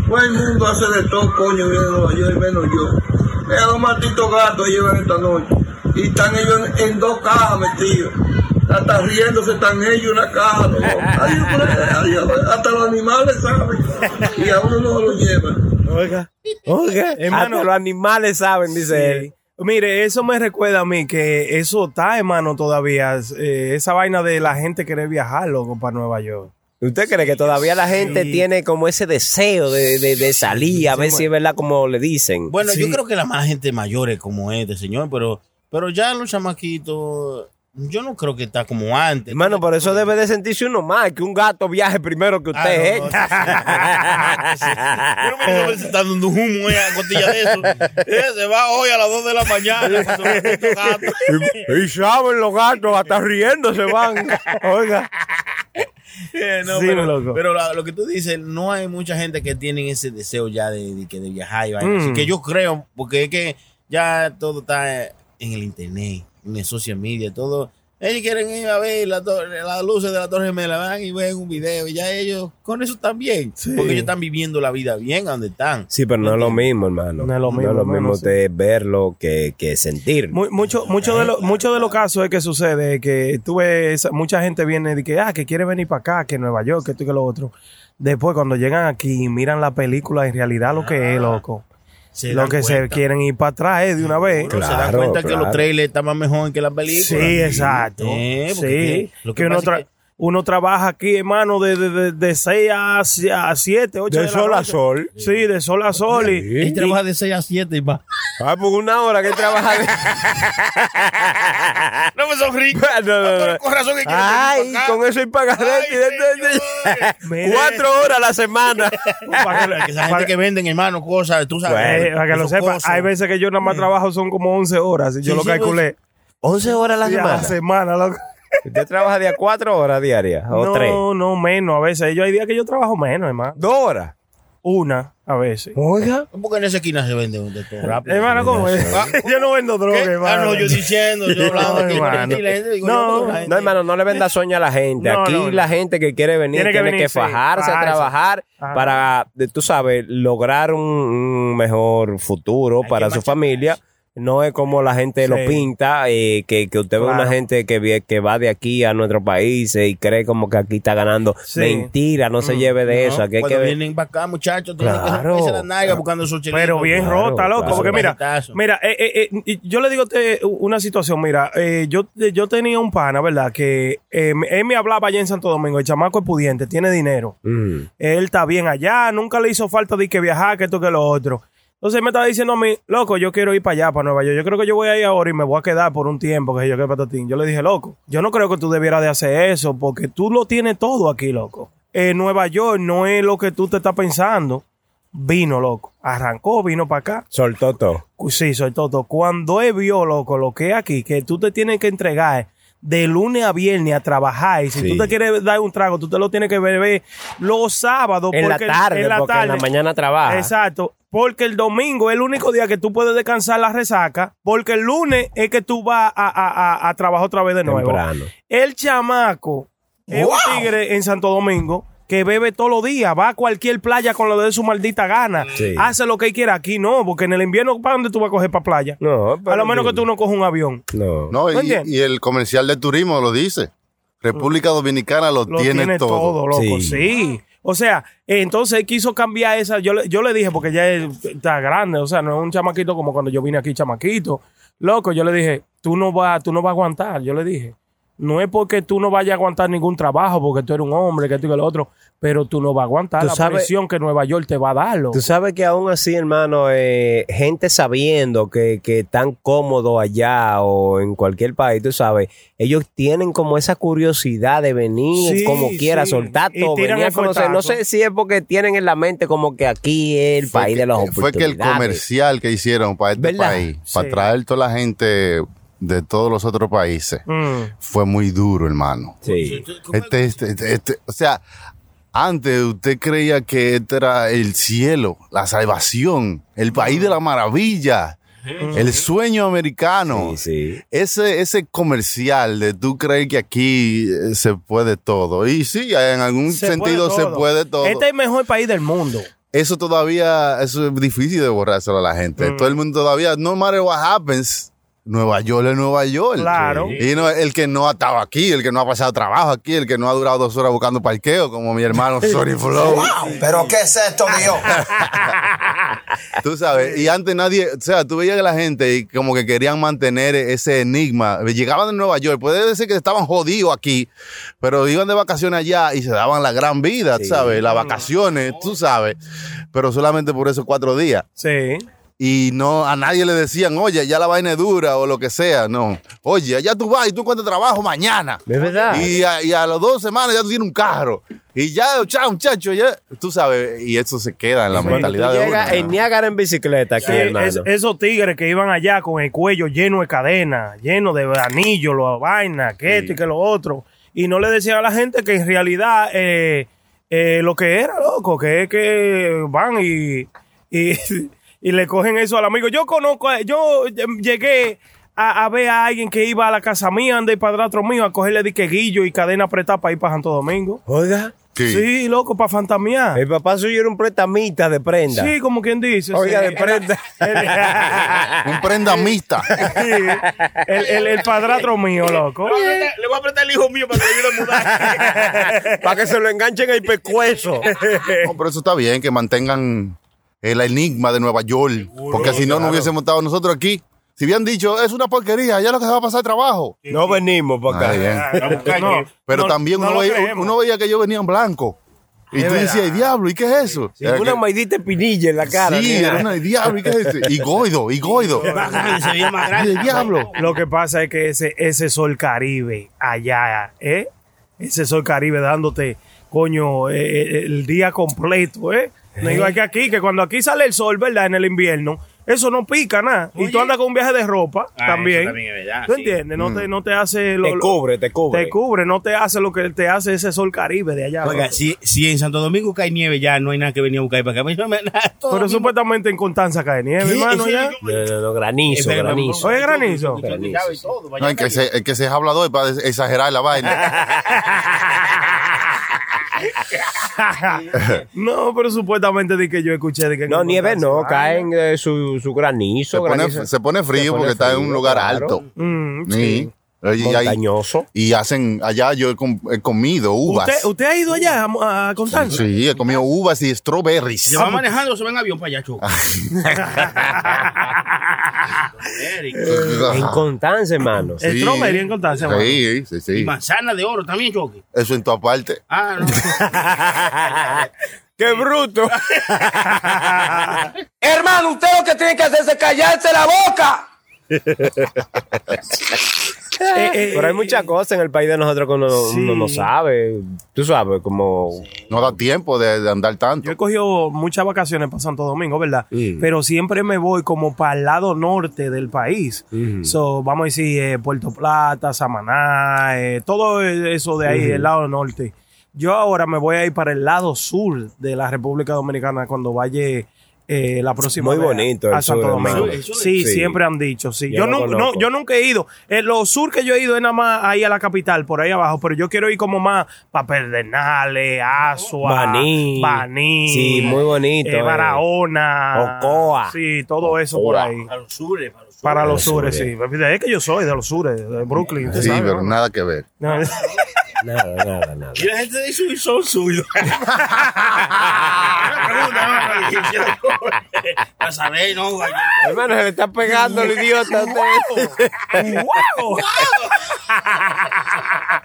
Speaker 6: Todo el mundo hace de todo, coño, Nueva York menos yo. Los malditos gatos llevan esta noche. Y están ellos en, en dos cajas metidos. Hasta riéndose están ellos en una caja. Adiós, adiós. Hasta los animales saben. Y a uno no lo llevan.
Speaker 5: Oiga.
Speaker 7: Oiga,
Speaker 5: Hermano.
Speaker 7: hasta los animales saben, dice él.
Speaker 5: Mire, eso me recuerda a mí que eso está, hermano, todavía. eh, esa vaina de la gente querer viajar, loco, para Nueva York.
Speaker 7: ¿Usted cree que todavía la gente
Speaker 5: Sí.
Speaker 7: tiene como ese deseo de, de- de salir a ver si es verdad como le dicen?
Speaker 3: Bueno, yo creo que la más gente mayor es como este, señor, pero, pero ya los chamaquitos, yo no creo que está como antes.
Speaker 7: Hermano, por eso debe de sentirse uno más, que un gato viaje primero que
Speaker 3: Ah,
Speaker 7: usted. ¿eh?
Speaker 3: Yo no me está dando un humo eh, a costilla de eso. Eh, se va hoy a las 2 de la mañana. gato.
Speaker 7: y saben los gatos, hasta riendo se van. Oiga.
Speaker 3: Eh, no,
Speaker 5: Sí,
Speaker 3: pero,
Speaker 5: loco.
Speaker 3: pero la- lo que tú dices, no hay mucha gente que tiene ese deseo ya de, de, que de viajar y vaina.
Speaker 5: Mm.
Speaker 3: Así que yo creo, porque es que ya todo está en el internet, en el social media, todo. Ellos quieren ir a ver la las luces de la Torre Gemela, van y ven un video y ya ellos con eso están bien.
Speaker 5: Sí.
Speaker 3: Porque ellos están viviendo la vida bien a donde están.
Speaker 7: Sí, pero no es lo mismo, hermano.
Speaker 5: No es lo mismo,
Speaker 7: mismo
Speaker 5: hermano,
Speaker 7: usted verlo que, que sentir.
Speaker 5: Mu- Mucho, mucho de lo- mucho de los casos es que sucede es que tú ves, mucha gente viene de que, ah, que quiere venir para acá, que Nueva York, que esto y que lo otro. Después, cuando llegan aquí y miran la película, en realidad lo que es, loco.
Speaker 3: Se
Speaker 5: Lo
Speaker 3: dan
Speaker 5: que se quieren ir para atrás es de una vez.
Speaker 3: Uno se da
Speaker 7: Claro,
Speaker 3: cuenta que
Speaker 7: claro.
Speaker 3: los trailers están más mejor que las películas.
Speaker 5: Sí, exacto.
Speaker 3: Eh, porque
Speaker 5: sí.
Speaker 3: lo
Speaker 5: que
Speaker 3: que
Speaker 5: uno,
Speaker 3: es
Speaker 5: uno trabaja aquí, hermano, de, de, de, de 6 a, a 7, 8
Speaker 7: De
Speaker 5: la
Speaker 7: sol a
Speaker 5: noche.
Speaker 7: sol.
Speaker 5: Sí, de sol a sol. Y,
Speaker 3: Él trabaja de 6 a 7 y va.
Speaker 7: Ah, por una hora que trabaja.
Speaker 3: No me sonríe.
Speaker 7: No, no, no.
Speaker 3: Con razón que
Speaker 7: Ay, con eso y pagar
Speaker 3: Ay,
Speaker 5: Mire.
Speaker 7: Cuatro horas a la semana.
Speaker 5: para que,
Speaker 3: Que esa gente
Speaker 5: para-
Speaker 3: que venden, hermano, cosas, tú sabes.
Speaker 5: eh, para que lo
Speaker 3: esas
Speaker 5: sepa,
Speaker 3: cosas.
Speaker 5: hay veces que yo nada más trabajo son como 11 horas y yo
Speaker 3: Sí,
Speaker 5: lo
Speaker 3: sí,
Speaker 5: calculé.
Speaker 7: 11 horas a la
Speaker 5: Sí, a
Speaker 7: semana.
Speaker 5: la semana, loco.
Speaker 7: Usted trabaja día cuatro horas diarias o
Speaker 5: no,
Speaker 7: tres.
Speaker 5: no, menos. A veces yo hay días que yo trabajo menos, hermano.
Speaker 7: Dos horas.
Speaker 5: Una, a veces.
Speaker 7: Oiga.
Speaker 3: Porque en esa esquina se vende de todo rápido.
Speaker 5: Hermano, ¿cómo es? yo no vendo droga,
Speaker 3: ¿Qué?
Speaker 5: hermano.
Speaker 3: Ah, no, yo diciendo, yo hablando.
Speaker 5: No,
Speaker 3: que
Speaker 5: hermano.
Speaker 3: digo,
Speaker 5: No,
Speaker 3: yo,
Speaker 7: No, hermano, no le venda sueño a la gente.
Speaker 5: No,
Speaker 7: Aquí
Speaker 5: no, no.
Speaker 7: la gente que quiere venir
Speaker 5: Tiene
Speaker 7: tiene
Speaker 5: que
Speaker 7: que,
Speaker 5: venir, sí,
Speaker 7: fajarse a
Speaker 5: fajarse.
Speaker 7: trabajar
Speaker 5: Ajá.
Speaker 7: para, tú sabes, lograr un, un mejor futuro
Speaker 3: Hay
Speaker 7: para su familia. No es como la gente lo pinta, eh, que, que usted ve
Speaker 5: Claro.
Speaker 7: una gente que, que va de aquí a nuestro país eh, y cree como que aquí está ganando.
Speaker 5: Sí.
Speaker 7: Mentira, no se lleve de
Speaker 3: No,
Speaker 7: eso. Aquí
Speaker 3: cuando
Speaker 7: que ver-
Speaker 3: vienen para acá, muchachos, tienen
Speaker 7: Claro.
Speaker 3: que romperse la nalga buscando sus chelitos.
Speaker 5: Pero bien
Speaker 7: Claro,
Speaker 5: rota, loco.
Speaker 7: claro.
Speaker 5: Porque mira, mira, eh, eh, eh, yo le digo a usted una situación. Mira, eh, yo, yo tenía un pana, ¿verdad? Que eh, él me hablaba allá en Santo Domingo. El chamaco es pudiente, tiene dinero.
Speaker 7: Mm.
Speaker 5: Él está bien allá, nunca le hizo falta de que viajar, que esto, que lo otro. Entonces él me estaba diciendo a mí, loco, yo quiero ir para allá, para Nueva York. Yo creo que yo voy a ir ahora y me voy a quedar por un tiempo, que yo que patatín. Yo le dije, loco, yo no creo que tú debieras de hacer eso, porque tú lo tienes todo aquí, loco. En Nueva York no es lo que tú te estás pensando. Vino, loco. Arrancó, vino para acá.
Speaker 7: Soltó todo.
Speaker 5: Sí, soy todo. Cuando él vio, loco, lo que es aquí, que tú te tienes que entregar de lunes a viernes a trabajar. Y si
Speaker 7: Sí.
Speaker 5: tú te quieres dar un trago, tú te lo tienes que beber los sábados.
Speaker 7: En la
Speaker 5: porque-
Speaker 7: tarde, porque en la mañana trabaja.
Speaker 5: Exacto. Porque el domingo es el único día que tú puedes descansar la resaca. Porque el lunes es que tú vas a, a- a- a trabajar otra vez de nuevo.
Speaker 7: Temprano.
Speaker 5: El chamaco es un tigre en Santo Domingo que bebe todos los días, va a cualquier playa con lo de su maldita gana,
Speaker 7: Sí.
Speaker 5: hace lo que él quiera. Aquí no, porque en el invierno, ¿para dónde tú vas a coger para playa?
Speaker 7: No,
Speaker 5: a lo menos que tú no cojas un avión.
Speaker 7: No.
Speaker 4: No, y, y el comercial de turismo lo dice. República Dominicana lo,
Speaker 5: Lo
Speaker 4: tiene,
Speaker 5: tiene,
Speaker 4: todo.
Speaker 5: todo. loco,
Speaker 7: Sí.
Speaker 5: sí. O sea, eh, entonces él quiso cambiar esa. Yo le, yo le dije, porque ya está grande, o sea, no es un chamaquito como cuando yo vine aquí, chamaquito. Loco, yo le dije, tú no vas, tú no vas a aguantar. Yo le dije, no es porque tú no vayas a aguantar ningún trabajo, porque tú eres un hombre, que tú y lo otro, pero tú no vas a aguantar la
Speaker 7: sabes-
Speaker 5: presión que Nueva York te va a dar. loco.
Speaker 7: Tú sabes que aún así, hermano, eh, gente sabiendo que, que están cómodos allá o en cualquier país, tú sabes, ellos tienen como esa curiosidad de venir
Speaker 5: Sí,
Speaker 7: como quiera,
Speaker 5: sí.
Speaker 7: soltar todo, venir a
Speaker 5: el
Speaker 7: conocer. No sé si es porque tienen en la mente como que aquí es el
Speaker 4: Fue
Speaker 7: país
Speaker 4: que-
Speaker 7: de las
Speaker 4: Fue que el
Speaker 7: oportunidades.
Speaker 4: comercial que hicieron para este
Speaker 7: ¿Verdad?
Speaker 4: país,
Speaker 5: Sí.
Speaker 4: para traer toda la gente de todos los otros países,
Speaker 5: Mm.
Speaker 4: fue muy duro, hermano.
Speaker 7: Sí.
Speaker 4: Este, este, este, este- o sea, antes usted creía que este era el cielo, la salvación, el país de la maravilla, el sueño americano.
Speaker 7: Sí, sí.
Speaker 4: Ese, ese comercial de tú creer que aquí eh, se puede todo. Y sí, en algún
Speaker 5: Se
Speaker 4: sentido
Speaker 5: puede
Speaker 4: se puede todo.
Speaker 5: Este es el mejor país del mundo.
Speaker 4: Eso todavía, eso es difícil de borrárselo a la gente.
Speaker 5: Mm.
Speaker 4: Todo el mundo todavía, no matter what happens, Nueva York es Nueva York.
Speaker 5: Claro.
Speaker 4: Y no, el que no ha estado aquí, el que no ha pasado trabajo aquí, el que no ha durado dos horas buscando parqueo, como mi hermano Sorry Flow.
Speaker 8: ¿Pero qué es esto, mío?
Speaker 4: Tú sabes, y antes nadie, o sea, tú veías que la gente y como que querían mantener ese enigma. Llegaban de Nueva York, puede decir que estaban jodidos aquí, pero iban de vacaciones allá y se daban la gran vida, tú sabes, las vacaciones, tú sabes, pero solamente por esos cuatro días.
Speaker 5: Sí.
Speaker 4: Y no, a nadie le decían, oye, ya la vaina es dura o lo que sea, no. Oye, allá tú vas y tú encuentras trabajo mañana.
Speaker 7: Es verdad.
Speaker 4: Y a, y a las dos semanas ya tú tienes un carro. Y ya, chao, muchacho, ya. Tú sabes, y eso se queda en la
Speaker 7: Cuando
Speaker 4: mentalidad
Speaker 7: tú
Speaker 4: de uno.
Speaker 7: en Niágara en bicicleta aquí,
Speaker 5: Sí,
Speaker 7: hermano.
Speaker 5: es- esos tigres que iban allá con el cuello lleno de cadenas, lleno de anillos, lo vainas, que esto y que lo otro. Y no le decían a la gente que en realidad eh, eh, lo que era, loco, que es que van y, y, y le cogen eso al amigo. Yo conozco, a- yo llegué a, a ver a alguien que iba a la casa mía, ande el padrastro mío, a cogerle diqueguillo y cadena apretada para ir para Santo Domingo.
Speaker 7: Oiga,
Speaker 4: Sí.
Speaker 5: Sí, loco, para fantamear.
Speaker 7: el papá suyo era un prestamita de prenda.
Speaker 5: Sí, como quien dice.
Speaker 7: Oiga,
Speaker 5: sí.
Speaker 7: de prenda.
Speaker 4: Un prenda mixta.
Speaker 5: Sí, el, el, el padrastro mío, loco.
Speaker 3: Le voy a apretar el hijo mío para que le ayude a mudar.
Speaker 7: Para que se lo enganchen el pescuezo.
Speaker 4: No, pero eso está bien, que mantengan el enigma de Nueva York. Porque si no, no hubiésemos estado nosotros aquí. Si habían dicho, es una porquería, ya lo que se va a pasar trabajo.
Speaker 7: no venimos para
Speaker 4: Ah,
Speaker 7: acá.
Speaker 4: bien.
Speaker 5: No,
Speaker 4: Pero
Speaker 5: no,
Speaker 4: también
Speaker 5: no
Speaker 4: uno, veía, uno veía que ellos venían blancos. Y
Speaker 5: Es
Speaker 4: tú decías,
Speaker 5: verdad.
Speaker 4: "¿Y diablo, ¿y qué es eso?
Speaker 7: Sí,
Speaker 4: Era
Speaker 7: una
Speaker 4: que-
Speaker 7: maidita pinilla en la cara.
Speaker 4: sí,
Speaker 7: mira.
Speaker 4: era una, "¿Y diablo, ¿y qué es eso? Y goido, y goido.
Speaker 3: Se veía más
Speaker 4: Y
Speaker 3: grande.
Speaker 4: el diablo.
Speaker 5: Lo que pasa es que ese, ese sol Caribe allá, ¿eh? Ese sol Caribe dándote, coño, eh, eh, el día completo, ¿eh? No igual que aquí, que cuando aquí sale el sol, ¿verdad? En el invierno, eso no pica nada. Y tú andas con un viaje de ropa
Speaker 3: Ah,
Speaker 5: también.
Speaker 3: eso también es verdad,
Speaker 5: ¿Tú
Speaker 3: sí.
Speaker 5: entiendes? No,
Speaker 4: Mm.
Speaker 5: te, no te hace... lo-
Speaker 7: Te cubre, te cubre.
Speaker 5: Te cubre, no te hace lo que te hace ese sol caribe de allá.
Speaker 3: Oiga, si, si en Santo Domingo cae nieve ya, no hay nada que venir a buscar para acá. A mí no me- nada,
Speaker 5: Pero
Speaker 3: mismo.
Speaker 5: supuestamente en Constanza cae nieve, hermano, ya.
Speaker 7: No, granizo,
Speaker 3: Espera,
Speaker 7: granizo.
Speaker 5: Oye, granizo.
Speaker 3: Granizo.
Speaker 4: No, el que, se, el que se es hablador para exagerar la vaina.
Speaker 5: no, pero supuestamente di que yo escuché de que
Speaker 7: No, nieve no,
Speaker 5: cae.
Speaker 7: caen eh, su, su granizo.
Speaker 4: Se pone,
Speaker 7: granizo.
Speaker 4: se pone frío
Speaker 7: Se pone
Speaker 4: porque está en un lugar
Speaker 7: claro.
Speaker 4: alto.
Speaker 5: Mm, sí.
Speaker 4: Sí. Y, y hay-
Speaker 7: Montañoso.
Speaker 4: y hacen, allá yo he, com- he comido uvas.
Speaker 5: ¿Usted, ¿Usted ha ido allá a, a Constanza?
Speaker 4: Sí, he comido uvas y strawberries.
Speaker 3: Se va manejando o se va en avión para allá, Choco. Eric.
Speaker 7: En Constanza, hermano.
Speaker 4: Sí.
Speaker 5: strawberry en Constanza, hermano.
Speaker 4: Sí, sí,
Speaker 3: Y
Speaker 4: sí.
Speaker 3: manzana de oro también, Choque.
Speaker 4: Eso en toda parte.
Speaker 3: Ah, no.
Speaker 7: ¡Qué bruto!
Speaker 6: Hermano, usted lo que tiene que hacer es callarse la boca.
Speaker 5: Eh, eh,
Speaker 7: Pero hay muchas cosas en el país de nosotros que uno,
Speaker 5: Sí.
Speaker 7: uno no sabe. Tú sabes, como...
Speaker 4: No da tiempo de, de andar tanto.
Speaker 5: Yo he cogido muchas vacaciones para Santo Domingo, ¿verdad?
Speaker 7: Mm.
Speaker 5: Pero siempre me voy como para el lado norte del país.
Speaker 7: Mm.
Speaker 5: So, vamos a decir eh, Puerto Plata, Samaná, eh, todo eso de ahí, el lado norte. Yo ahora me voy a ir para el lado sur de la República Dominicana cuando vaya eh, la próxima
Speaker 7: Muy
Speaker 5: vez
Speaker 7: bonito el
Speaker 5: a Santo
Speaker 7: sur,
Speaker 5: Domingo. Sí,
Speaker 7: Sí.
Speaker 5: siempre han dicho, sí.
Speaker 7: Yo
Speaker 5: Yo, no, yo nunca he ido. En lo sur que yo he ido es nada más ahí a la capital, por ahí abajo, pero yo quiero ir como más para Pedernales, Asua,
Speaker 7: Baní.
Speaker 5: Baní.
Speaker 7: Sí, muy bonito,
Speaker 5: eh,
Speaker 7: eh.
Speaker 5: Barahona.
Speaker 7: Ocoa.
Speaker 5: Sí, todo eso por ahí.
Speaker 3: Para los sures, para los sures.
Speaker 5: Para los
Speaker 7: Los
Speaker 5: sures,
Speaker 7: sures.
Speaker 5: sí. Es que yo soy de los sures, de Brooklyn.
Speaker 4: Sí, pero
Speaker 5: ¿no?
Speaker 4: nada que ver.
Speaker 5: No,
Speaker 7: Nada, nada, nada.
Speaker 3: Y la gente de sur son suyos. Una pregunta, no, Para saber, no, güey.
Speaker 7: Hermano, se le está pegando el idiota usted.
Speaker 5: ¡Wow!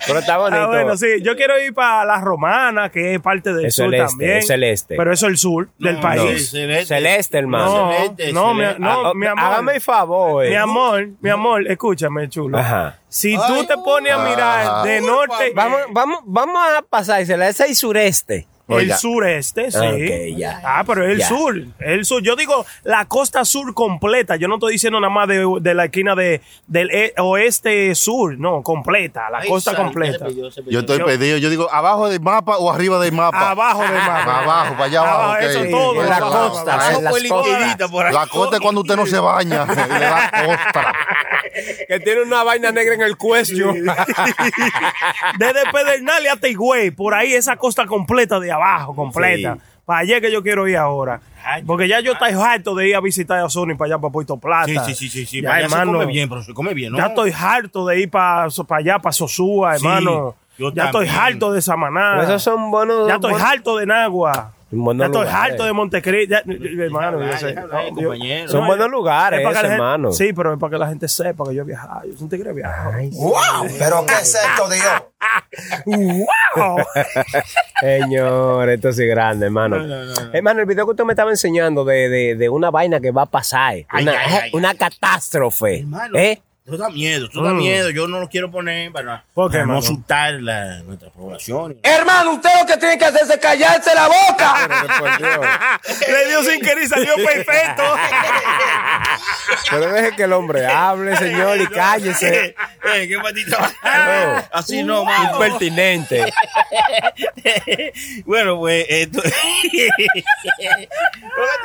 Speaker 7: Pero está bonito.
Speaker 5: Ah, bueno, sí, yo quiero ir para la Romana, que es parte del
Speaker 7: Es
Speaker 5: sur
Speaker 7: el este,
Speaker 5: también.
Speaker 7: es el este.
Speaker 5: Pero eso es el sur del país.
Speaker 3: celeste.
Speaker 7: Celeste, hermano.
Speaker 5: No,
Speaker 3: Celeste,
Speaker 5: no, mi,
Speaker 3: celeste.
Speaker 5: no,
Speaker 7: Ah,
Speaker 5: mi amor.
Speaker 7: Hágame el favor.
Speaker 5: Mi amor, mi amor, escúchame, chulo.
Speaker 7: Ajá.
Speaker 5: Si tú te pones a mirar de norte,
Speaker 7: Vamos, vamos, vamos a pasársela. Ese es sureste.
Speaker 5: El sureste, sí.
Speaker 7: Ah, ya.
Speaker 5: Ah, pero es el
Speaker 7: Ya.
Speaker 5: sur, el sur. Yo digo la costa sur completa. Yo no estoy diciendo nada más de, de la esquina de, del e- oeste sur, no, completa, la
Speaker 3: Ay,
Speaker 5: costa completa.
Speaker 4: Yo estoy
Speaker 5: Yo-
Speaker 4: pedido. Yo digo, ¿abajo del mapa o arriba del mapa?
Speaker 5: Abajo del mapa.
Speaker 4: Abajo, para allá abajo.
Speaker 5: Abajo,
Speaker 4: ok.
Speaker 5: eso todo,
Speaker 7: En la
Speaker 5: abajo,
Speaker 7: costa,
Speaker 5: abajo.
Speaker 7: en las
Speaker 3: Por la
Speaker 7: costas.
Speaker 3: liquidita por ahí.
Speaker 4: La costa es cuando usted no se baña. Le da costa.
Speaker 7: Que tiene una vaina negra en el cuello.
Speaker 5: Desde Pedernales hasta Higüey, por ahí esa costa completa de abajo, completa.
Speaker 7: Sí.
Speaker 5: Para allá que yo quiero ir ahora. Porque ya yo estoy harto de ir a visitar a Sony para allá, para Puerto Plata.
Speaker 3: Sí, sí, sí, sí, sí.
Speaker 5: Ya,
Speaker 3: para allá se
Speaker 5: hermano,
Speaker 3: come bien, pero se come bien, ¿no?
Speaker 5: Ya estoy harto de ir para, para allá, para Sosúa,
Speaker 3: Sí,
Speaker 5: hermano.
Speaker 3: yo
Speaker 5: ya estoy harto de Samaná.
Speaker 7: Esos son buenos.
Speaker 5: ya estoy
Speaker 7: buenos-
Speaker 5: harto de Nagua.
Speaker 7: Buenos
Speaker 5: ya estoy
Speaker 7: lugares.
Speaker 5: harto de Montecristi. Ya- Hermano, No, yo-
Speaker 3: compañero.
Speaker 7: Son
Speaker 5: no,
Speaker 7: buenos
Speaker 5: es
Speaker 7: lugares,
Speaker 5: gente-
Speaker 7: hermano.
Speaker 5: Sí, pero es para que la gente sepa que yo he viajado. Yo un tigre viajado.
Speaker 8: ¡Wow! ¿Pero qué es esto, Dios?
Speaker 5: ¡Wow!
Speaker 7: Señor, esto sí es grande, hermano. Hermano, el video que usted me estaba enseñando de, de, de una vaina que va a pasar,
Speaker 3: Ay,
Speaker 7: una,
Speaker 3: ay, ay.
Speaker 7: una catástrofe.
Speaker 3: Hermano,
Speaker 7: ¿Eh?
Speaker 3: Eso da miedo, eso da
Speaker 5: Mm.
Speaker 3: miedo. Yo no lo quiero poner para,
Speaker 5: ¿Por qué,
Speaker 3: para no
Speaker 5: mano?
Speaker 3: asustar la, nuestra población.
Speaker 6: Hermano, usted lo que tiene que hacer es callarse la boca.
Speaker 5: Le dio sin querer y salió perfecto.
Speaker 7: Pero deje que el hombre hable, señor, y cállese.
Speaker 3: Eh, qué maldito. Así no, mano.
Speaker 7: Impertinente.
Speaker 3: bueno, pues esto. Póngate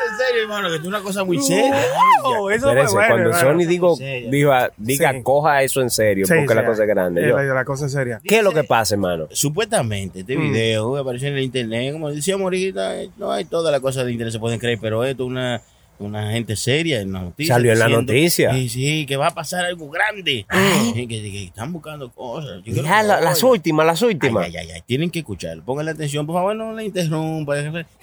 Speaker 3: en serio, hermano, que esto es una cosa muy seria.
Speaker 5: Wow, eso fue
Speaker 7: Espérese,
Speaker 5: bueno,
Speaker 7: cuando
Speaker 5: hermano.
Speaker 7: Sony digo,
Speaker 3: seria.
Speaker 7: Diga,
Speaker 5: Sí.
Speaker 7: coja eso en serio,
Speaker 5: Sí,
Speaker 7: porque la cosa es grande. Yo-
Speaker 5: La, la cosa es seria.
Speaker 7: ¿Qué es lo que pasa, hermano?
Speaker 3: Supuestamente, este
Speaker 5: Mm.
Speaker 3: video apareció en el internet, como decíamos ahorita, eh, no hay todas las cosas de internet se pueden creer, pero esto es una, una gente seria en la noticia.
Speaker 7: Salió en la
Speaker 3: diciendo,
Speaker 7: noticia.
Speaker 3: Sí, sí, que va a pasar algo grande. Que, que- que están buscando cosas. Yo
Speaker 7: Ya, la- las últimas, las últimas.
Speaker 3: Ay, ay, ay, ay, tienen que escuchar. Pónganle atención, por favor, no le interrumpa.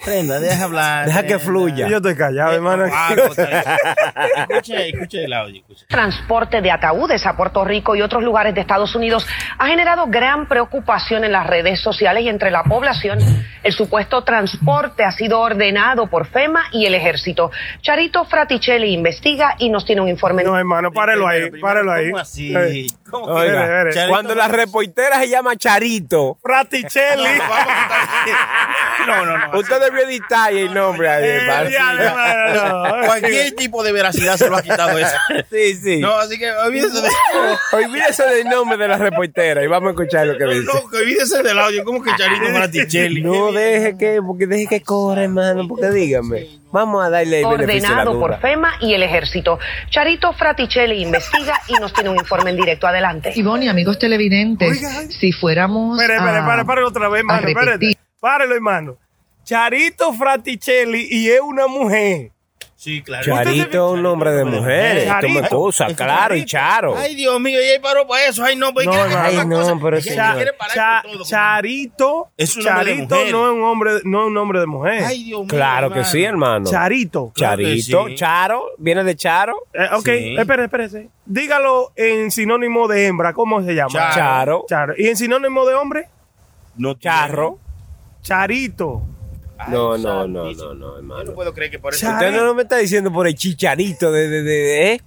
Speaker 3: Prenda, deja hablar.
Speaker 7: Deja que fluya.
Speaker 5: Yo estoy callado, hermano.
Speaker 3: Ah. Escuche, escuche el audio. escuche.
Speaker 9: transporte de ataúdes a Puerto Rico y otros lugares de Estados Unidos ha generado gran preocupación en las redes sociales y entre la población. El supuesto transporte ha sido ordenado por FEMA y el ejército. Charito Fraticelli investiga y nos tiene un informe.
Speaker 5: No, hermano, párelo ahí,
Speaker 3: Primero,
Speaker 5: párelo ahí.
Speaker 3: ¿Cómo así?
Speaker 5: Eh,
Speaker 7: Oiga.
Speaker 3: Charito
Speaker 7: cuando la reportera se llama Charito,
Speaker 5: Fraticelli.
Speaker 3: No, no, no.
Speaker 7: usted debió editar el nombre ahí.
Speaker 5: Eh,
Speaker 7: para-
Speaker 5: diablo, mano, no.
Speaker 3: Cualquier tipo de veracidad se lo ha quitado eso.
Speaker 7: Sí, sí.
Speaker 3: No, así que olvídese de
Speaker 7: Olvídese del nombre de la reportera y vamos a escuchar lo que dice.
Speaker 3: no, que olvídese del audio. ¿Cómo que Charito Fraticelli?
Speaker 7: No deje que, porque deje que corra, hermano, porque dígame. Vamos a darle el de
Speaker 9: ordenado por. FEMA y el ejército. Charito Fraticelli investiga y nos tiene un informe en directo. Adelante.
Speaker 10: Ivonne amigos televidentes, si fuéramos
Speaker 5: Espere, espere,
Speaker 10: a-
Speaker 5: espere, espere otra vez, hermano. Párelo, hermano. Charito Fraticelli y es una mujer.
Speaker 3: Sí, claro.
Speaker 7: Charito es un nombre de mujer.
Speaker 5: Charito.
Speaker 7: Tome cosa,
Speaker 3: Es que
Speaker 7: claro, y charo.
Speaker 3: Ay, Dios mío, y ahí paró para eso. Ay, no, pues,
Speaker 5: No,
Speaker 3: ¿qué-
Speaker 5: no,
Speaker 3: qué
Speaker 7: ay, no, pero
Speaker 5: Charito.
Speaker 3: Es un de
Speaker 5: Charito
Speaker 3: mujer.
Speaker 5: no es un hombre, no es un nombre de mujer.
Speaker 3: Ay, Dios mío.
Speaker 7: Claro que sí, hermano.
Speaker 5: Charito.
Speaker 7: Charito, charo, viene de charo.
Speaker 5: Eh, ok,
Speaker 3: Sí.
Speaker 5: espere, espérese. Dígalo en sinónimo de hembra. ¿Cómo se llama?
Speaker 3: Charo,
Speaker 7: Charo.
Speaker 5: ¿Y en sinónimo de hombre?
Speaker 3: No
Speaker 7: charro.
Speaker 5: Charito.
Speaker 7: No, no, no, no, no,
Speaker 3: Yo no
Speaker 7: hermano.
Speaker 3: puedo creer que por eso.
Speaker 7: Usted no me está diciendo por el chicharito de, de, de, ¿eh?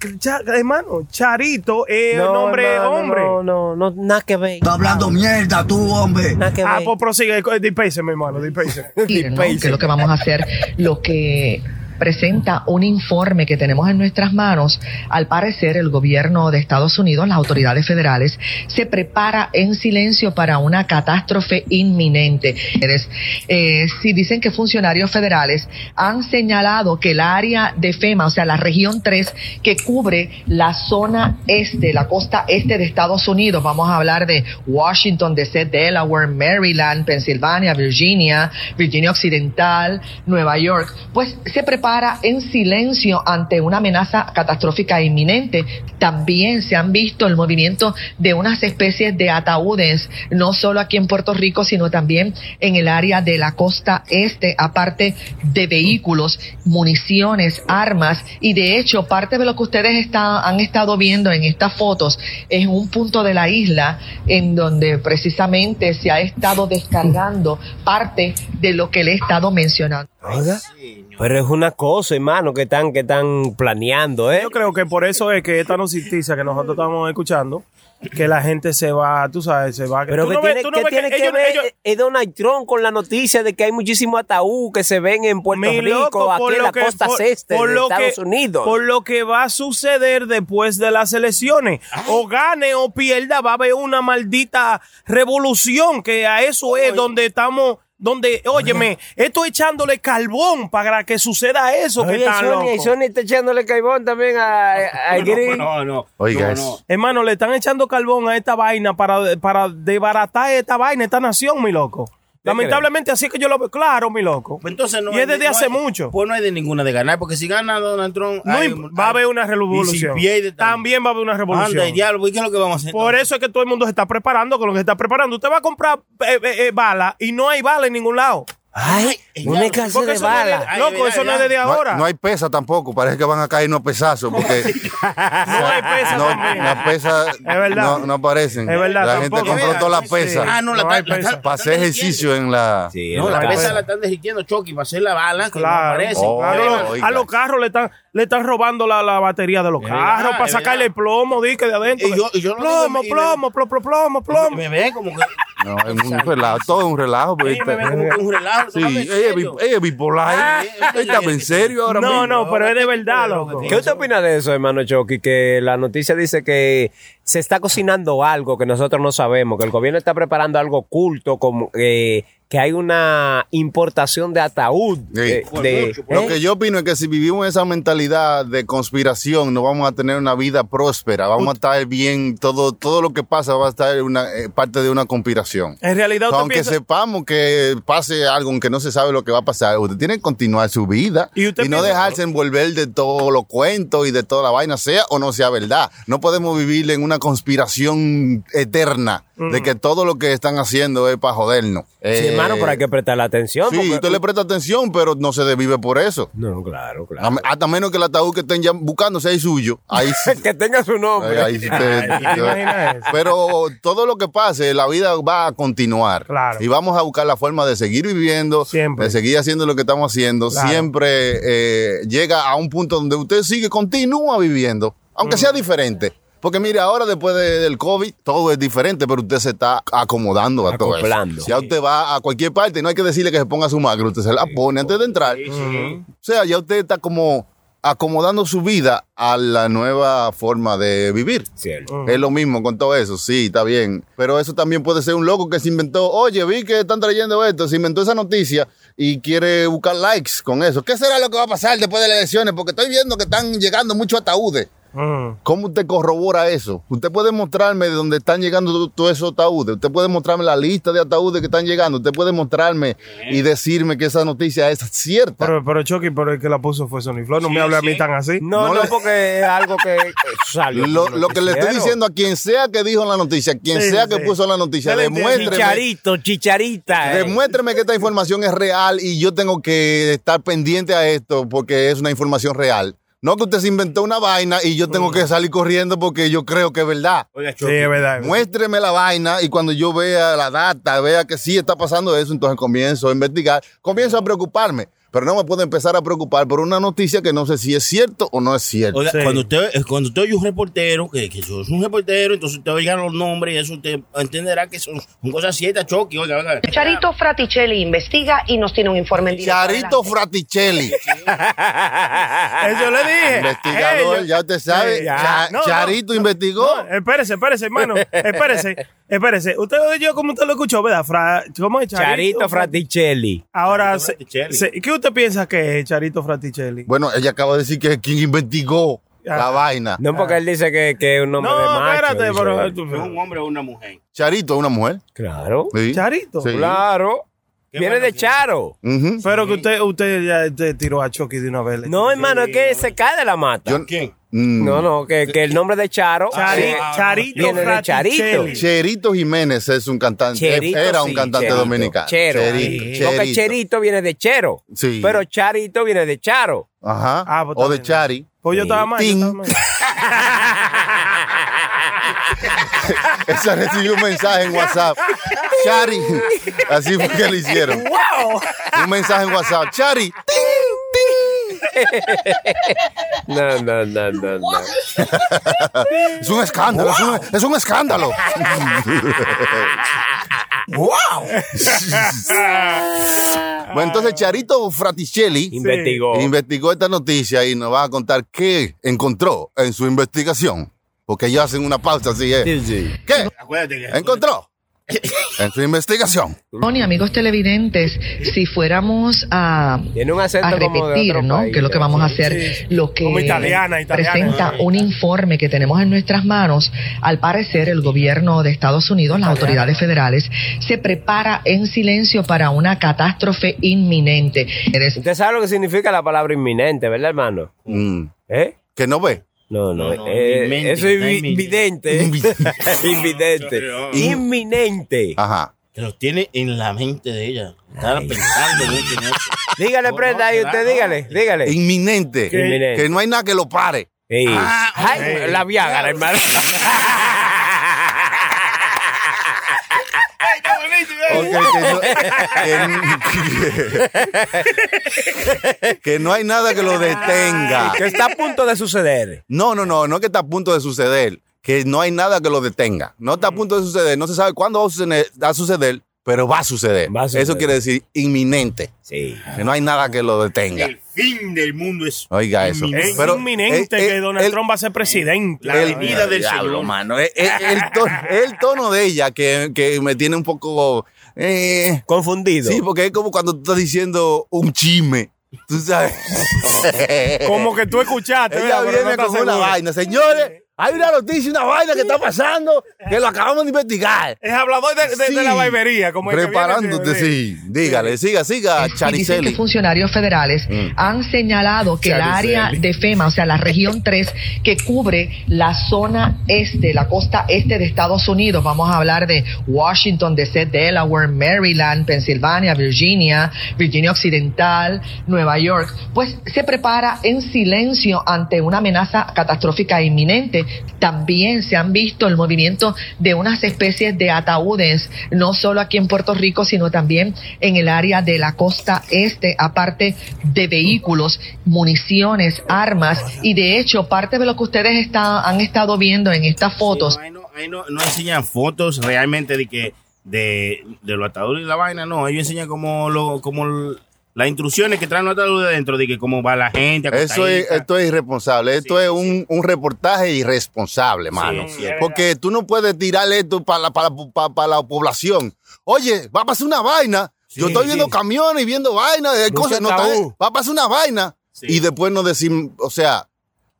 Speaker 5: Hermano, Charito es un nombre
Speaker 7: hermano,
Speaker 5: hombre.
Speaker 7: No, no, no, nada que ver.
Speaker 8: Está hablando mierda tú, hombre.
Speaker 7: Nada que ver.
Speaker 5: Ah, pues prosigue, dispense, mi hermano, dispense.
Speaker 10: ¿no? que es lo que vamos a hacer, lo que presenta un informe que tenemos en nuestras manos. Al parecer, el gobierno de Estados Unidos, las autoridades federales, se prepara en silencio para una catástrofe inminente. Eh, si dicen que funcionarios federales han señalado que el área de FEMA, o sea, la región 3, que cubre la zona este, la costa este de Estados Unidos, vamos a hablar de Washington, D.C., Delaware, Maryland, Pensilvania, Virginia, Virginia Occidental, Nueva York, pues se prepara en silencio ante una amenaza catastrófica inminente. También se han visto el movimiento de unas especies de ataúdes, no solo aquí en Puerto Rico, sino también en el área de la costa este, aparte de vehículos, municiones, armas, y de hecho parte de lo que ustedes han estado viendo en estas fotos es un punto de la isla en donde precisamente se ha estado descargando parte de lo que le he estado mencionando.
Speaker 7: Oiga, pero es una cosa, hermano, que están, que están planeando, ¿eh?
Speaker 5: Yo creo que por eso es que esta noticia que nosotros estamos escuchando, que la gente se va, tú sabes, se va.
Speaker 7: Pero que
Speaker 5: no
Speaker 7: tiene,
Speaker 5: tú no
Speaker 7: que,
Speaker 5: ves
Speaker 7: tiene que
Speaker 5: ellos-
Speaker 7: ver
Speaker 5: ellos-
Speaker 7: eh, Donald Trump con la noticia de que hay muchísimos ataúd que se ven en Puerto
Speaker 5: Mi
Speaker 7: Rico,
Speaker 5: loco,
Speaker 7: aquí
Speaker 5: por
Speaker 7: en
Speaker 5: lo
Speaker 7: la
Speaker 5: que-
Speaker 7: costa
Speaker 5: por-
Speaker 7: este
Speaker 5: por
Speaker 7: de
Speaker 5: lo
Speaker 7: Estados
Speaker 5: que-
Speaker 7: Unidos.
Speaker 5: Por lo que va a suceder después de las elecciones. O gane o pierda, va a haber una maldita revolución, que a eso es donde estamos, donde, óyeme, estoy echándole carbón para que suceda eso que
Speaker 7: Oye,
Speaker 5: está
Speaker 7: Sony,
Speaker 5: loco.
Speaker 7: Sony está echándole caibón también a, a.
Speaker 3: No, no.
Speaker 4: Oiga,
Speaker 3: no,
Speaker 4: es-
Speaker 3: no.
Speaker 5: Hermano, le están echando carbón a esta vaina para, para desbaratar esta vaina, esta nación, mi loco. Lamentablemente, así que yo lo veo claro, mi loco.
Speaker 3: Pues Entonces no
Speaker 5: y es desde
Speaker 3: no
Speaker 5: hace
Speaker 3: hay-
Speaker 5: mucho.
Speaker 3: Pues no hay de ninguna de ganar, porque si gana Donald Trump.
Speaker 5: No
Speaker 3: hay-
Speaker 5: va a haber una revolución.
Speaker 3: Si pierde,
Speaker 5: También va a haber una revolución.
Speaker 3: Anda, diablo, ¿y qué es lo que vamos a hacer?
Speaker 5: Por eso es que todo el mundo se está preparando con lo que se está preparando. Usted va a comprar eh, eh, eh, bala y no hay bala en ningún lado.
Speaker 7: Ay, de
Speaker 5: no de-
Speaker 7: bala.
Speaker 3: Ay,
Speaker 5: loco, eso no es desde ahora.
Speaker 4: no hay pesa tampoco, parece que van a caer unos pesazos, porque
Speaker 5: No hay pesa
Speaker 4: no, las pesas no, no aparecen.
Speaker 5: Es verdad,
Speaker 4: la gente compró todas las pesas
Speaker 3: Ah, no, la
Speaker 5: pesa.
Speaker 4: para hacer ejercicio en la...
Speaker 7: Sí,
Speaker 3: No, la pesa la están derritiendo, Chucky, para hacer la bala, que no
Speaker 5: Claro.
Speaker 4: Oh,
Speaker 5: a los carros le están, le están robando la, la batería de los carros para sacarle el
Speaker 3: verdad.
Speaker 5: plomo, dique de adentro.
Speaker 3: Y yo- y yo lo
Speaker 5: plomo, plomo, plomo, plomo, plomo.
Speaker 3: Me ve como que.
Speaker 4: No, es un relajo, todo es un relajo.
Speaker 3: Sí,
Speaker 4: porque
Speaker 3: me ve como que un relajo.
Speaker 4: Sí, ella es
Speaker 3: serio.
Speaker 4: bi- ella es bipolar.
Speaker 3: Ah,
Speaker 4: Ella en serio ahora
Speaker 5: No,
Speaker 4: mismo.
Speaker 5: no, pero es de verdad, loco.
Speaker 7: ¿Qué usted opina de eso, hermano Chucky? Que la noticia dice que se está cocinando algo que nosotros no sabemos, que el gobierno está preparando algo oculto, como eh, que hay una importación de ataúd.
Speaker 4: Sí.
Speaker 7: eh, de-
Speaker 3: por
Speaker 4: Lo
Speaker 7: ¿eh?
Speaker 4: que yo opino es que si vivimos esa mentalidad de conspiración, no vamos a tener una vida próspera. Vamos a estar bien, todo, todo lo que pasa va a estar una, eh, parte de una conspiración.
Speaker 5: En realidad, usted
Speaker 4: Aunque
Speaker 5: piensa-
Speaker 4: sepamos que pase algo, aunque no se sabe lo que va a pasar, usted tiene que continuar su vida
Speaker 5: ¿Y
Speaker 4: no dejarse envolver de todos los cuentos y de toda la vaina, sea o no sea verdad. No podemos vivir en una conspiración eterna de que todo lo que están haciendo es para jodernos.
Speaker 7: Sí,
Speaker 4: Eh,
Speaker 7: hermano, pero hay que prestarle atención.
Speaker 4: Sí,
Speaker 7: porque-
Speaker 4: usted le presta atención, pero no se desvive por eso.
Speaker 7: No, claro,
Speaker 4: A-
Speaker 7: claro.
Speaker 4: Hasta menos que el ataúd que estén ya buscando sea el suyo. Ahí
Speaker 7: que tenga su nombre.
Speaker 4: Ahí- ahí sí pero todo lo que pase, la vida va a continuar.
Speaker 5: Claro.
Speaker 4: Y vamos a buscar la forma de seguir viviendo,
Speaker 5: Siempre.
Speaker 4: de seguir haciendo lo que estamos haciendo.
Speaker 5: Claro.
Speaker 4: Siempre eh, llega a un punto donde usted sigue, continúa viviendo, aunque
Speaker 5: Mm.
Speaker 4: sea diferente. Porque mire, ahora después de- del COVID, todo es diferente, pero usted se está acomodando a todo eso. Si ya usted va a cualquier parte, no hay que decirle que se ponga su máscara, usted se la pone antes de entrar. O sea, ya usted está como acomodando su vida a la nueva forma de vivir.
Speaker 7: Cierto.
Speaker 4: Es lo mismo con todo eso, sí, está bien. Pero eso también puede ser un loco que se inventó, oye, vi que están trayendo esto, se inventó esa noticia y quiere buscar likes con eso. ¿Qué será lo que va a pasar después de las elecciones? Porque estoy viendo que están llegando muchos ataúdes.
Speaker 5: Mm.
Speaker 4: ¿Cómo usted corrobora eso? Usted puede mostrarme de dónde están llegando to- todos esos ataúdes. Usted puede mostrarme la lista de ataúdes que están llegando. Usted puede mostrarme y decirme que esa noticia es cierta.
Speaker 5: Pero, pero Chucky, pero el que la puso fue Sony Flow. No me hable a mí tan así.
Speaker 7: No, no,
Speaker 4: No le-
Speaker 7: porque es algo que eh, salió.
Speaker 4: Lo, que le estoy diciendo a quien sea que dijo la noticia, quien
Speaker 5: Sí,
Speaker 4: sea que
Speaker 5: sí.
Speaker 4: puso la noticia, demuéstreme,
Speaker 7: Chicharito, chicharita. eh.
Speaker 4: demuéstreme que esta información es real y yo tengo que estar pendiente a esto porque es una información real. No que usted se inventó una vaina y yo tengo que salir corriendo porque yo creo que es verdad.
Speaker 3: Oiga,
Speaker 5: Sí, es verdad.
Speaker 4: Muéstreme la vaina y cuando yo vea la data, vea que sí está pasando eso, entonces comienzo a investigar, comienzo a preocuparme. Pero no me puedo empezar a preocupar por una noticia que no sé si es cierto o no es cierto.
Speaker 3: Oiga,
Speaker 5: Sí.
Speaker 3: cuando usted eh, cuando usted oye un reportero, que, que yo soy un reportero, entonces usted oiga los nombres y eso usted entenderá que son, son cosas ciertas, Chucky. Oiga, oiga.
Speaker 9: Charito Fraticelli investiga y nos tiene un informe en directo.
Speaker 4: Charito
Speaker 9: Adelante.
Speaker 4: Fraticelli,
Speaker 5: Eso le dije.
Speaker 4: investigador, ya usted sabe.
Speaker 5: Sí, ya.
Speaker 4: Cha-
Speaker 5: No, no.
Speaker 4: Charito investigó.
Speaker 5: No, espérese, espérese, hermano. Espérese, espérese. Usted oyó como usted lo escuchó, ¿verdad? Fra- ¿Cómo es
Speaker 7: Charito Fraticelli.
Speaker 5: Ahora,
Speaker 3: Charito
Speaker 5: se-
Speaker 3: Fraticelli.
Speaker 5: se- ¿qué usted piensa que es Charito Fraticelli?
Speaker 4: Bueno, ella acaba de decir que es quien investigó la
Speaker 5: Ah.
Speaker 4: vaina.
Speaker 7: No, porque él dice que, que es un nombre de
Speaker 5: No,
Speaker 7: macho.
Speaker 5: espérate, pero...
Speaker 3: ¿Es un hombre o una mujer?
Speaker 4: Charito es una mujer.
Speaker 7: Claro.
Speaker 4: Sí.
Speaker 5: Charito.
Speaker 4: Sí.
Speaker 7: Claro. Viene de Charo.
Speaker 5: Pero que usted, usted ya usted tiró a Chucky de una vez.
Speaker 7: No, hermano, es que se cae de la mata.
Speaker 4: Yo-
Speaker 3: ¿Quién?
Speaker 4: Mm.
Speaker 7: No, no, que, que el nombre de Charo.
Speaker 5: Chari-
Speaker 7: eh,
Speaker 5: Charito
Speaker 7: viene de. Charito.
Speaker 4: Cherito Jiménez es un cantante.
Speaker 7: Cherito,
Speaker 4: era un
Speaker 7: sí,
Speaker 4: cantante
Speaker 7: Cherito.
Speaker 4: dominicano.
Speaker 7: Chero.
Speaker 4: Cherito,
Speaker 7: Porque
Speaker 4: Cherito.
Speaker 7: Cherito viene de Chero.
Speaker 4: Sí.
Speaker 7: Pero Charito viene de Charo.
Speaker 4: Ajá.
Speaker 5: Ah, pues
Speaker 4: o de. Chari.
Speaker 5: Pues yo estaba mal. yo estaba mal.
Speaker 4: Esa recibió un mensaje en WhatsApp. Chari. Así fue que le hicieron. Un mensaje en WhatsApp. Chari.
Speaker 7: No, no, no, no, no.
Speaker 4: Es un escándalo. Es, un, es un escándalo. bueno, entonces Charito Fraticelli
Speaker 7: Investigó.
Speaker 4: investigó esta noticia y nos va a contar qué encontró en su investigación. Porque ellos hacen una pausa así. ¿eh?
Speaker 7: Sí, sí.
Speaker 4: ¿Qué?
Speaker 3: Acuérdate que
Speaker 4: encontró en su investigación.
Speaker 10: Tony, amigos televidentes, si fuéramos a,
Speaker 7: Tiene un acento
Speaker 10: a repetir, ¿no?
Speaker 7: país,
Speaker 10: Que es lo que vamos a hacer,
Speaker 5: Sí.
Speaker 10: lo que
Speaker 5: Como italiana, italiana.
Speaker 10: presenta un informe que tenemos en nuestras manos. Al parecer, el gobierno de Estados Unidos, las autoridades federales, se prepara en silencio para una catástrofe inminente.
Speaker 7: Usted sabe lo que significa la palabra inminente, ¿verdad, hermano?
Speaker 4: Mm.
Speaker 7: ¿Eh?
Speaker 4: Que no ve.
Speaker 7: No, no,
Speaker 3: No, no,
Speaker 7: eh, eso es
Speaker 3: no
Speaker 7: vi-
Speaker 3: inminente.
Speaker 7: vidente. Invidente.
Speaker 3: No.
Speaker 7: Inminente.
Speaker 4: Ajá.
Speaker 3: que lo tiene en la mente de ella. Estaba pensando mucho en eso.
Speaker 7: Dígale, prenda ahí, usted dígale, dígale.
Speaker 4: Inminente.
Speaker 7: Inminente.
Speaker 4: Que no hay nada que lo pare.
Speaker 3: Ah,
Speaker 7: Ay, la Viagra, hermano.
Speaker 4: Que, no, que- que no hay nada que lo detenga.
Speaker 7: que está a punto de suceder.
Speaker 4: No, no, no, no es que está a punto de suceder. Que no hay nada que lo detenga. No está a punto de suceder. No se sabe cuándo va a suceder, va a suceder, pero va a suceder.
Speaker 7: Va a suceder.
Speaker 4: Eso quiere decir inminente.
Speaker 7: Sí.
Speaker 4: Que no hay nada que lo detenga.
Speaker 3: El fin del mundo es
Speaker 4: Oiga eso.
Speaker 5: Es
Speaker 4: Pero,
Speaker 5: inminente
Speaker 4: eh, eh,
Speaker 5: que Donald
Speaker 4: el-
Speaker 5: Trump va a ser presidente.
Speaker 3: la
Speaker 4: el-
Speaker 3: venida del
Speaker 4: Diablo,
Speaker 3: Señor.
Speaker 4: mano. El, el- el tono, el tono de ella que, que me tiene un poco. Eh,
Speaker 7: Confundido.
Speaker 4: sí, porque es como cuando tú estás diciendo un chisme. Tú sabes.
Speaker 5: Como que tú escuchaste.
Speaker 4: Ella viene
Speaker 5: no
Speaker 4: con una vaina. Señores, hay una noticia, una vaina que está pasando que lo acabamos de investigar.
Speaker 5: Es hablador de, de- de la
Speaker 4: Sí.
Speaker 5: barbería. Como
Speaker 4: Preparándote, sí. Dígale, siga, siga,
Speaker 10: Y dicen que funcionarios federales
Speaker 4: Mm.
Speaker 10: han señalado que el área de FEMA, o sea, la región 3, que cubre la zona este, la costa este de Estados Unidos, vamos a hablar de Washington, D.C., Delaware, Maryland, Pensilvania, Virginia, Virginia Occidental, Nueva York, pues se prepara en silencio ante una amenaza catastrófica inminente. También se han visto el movimiento de unas especies de ataúdes, no solo aquí en Puerto Rico, sino también en el área de la costa este, aparte de vehículos, municiones, armas, y de hecho parte de lo que ustedes está- han estado viendo en estas fotos.
Speaker 3: Ahí no, ahí no- no enseñan fotos realmente de que de, de los ataúdes y la vaina, no. Ellos enseñan como lo, como las instrucciones que traen los ataúdes dentro, de que cómo va la gente.
Speaker 4: Eso es, esto es irresponsable. Esto es un, un reportaje irresponsable, mano.
Speaker 3: sí,
Speaker 4: Porque tú no puedes tirar esto para la, para, para- para la población. Oye, va a pasar una vaina. Yo estoy viendo
Speaker 5: sí.
Speaker 4: camiones y viendo vainas, de cosas. no va a pasar una vaina.
Speaker 3: Sí.
Speaker 4: Y después no decir, o sea,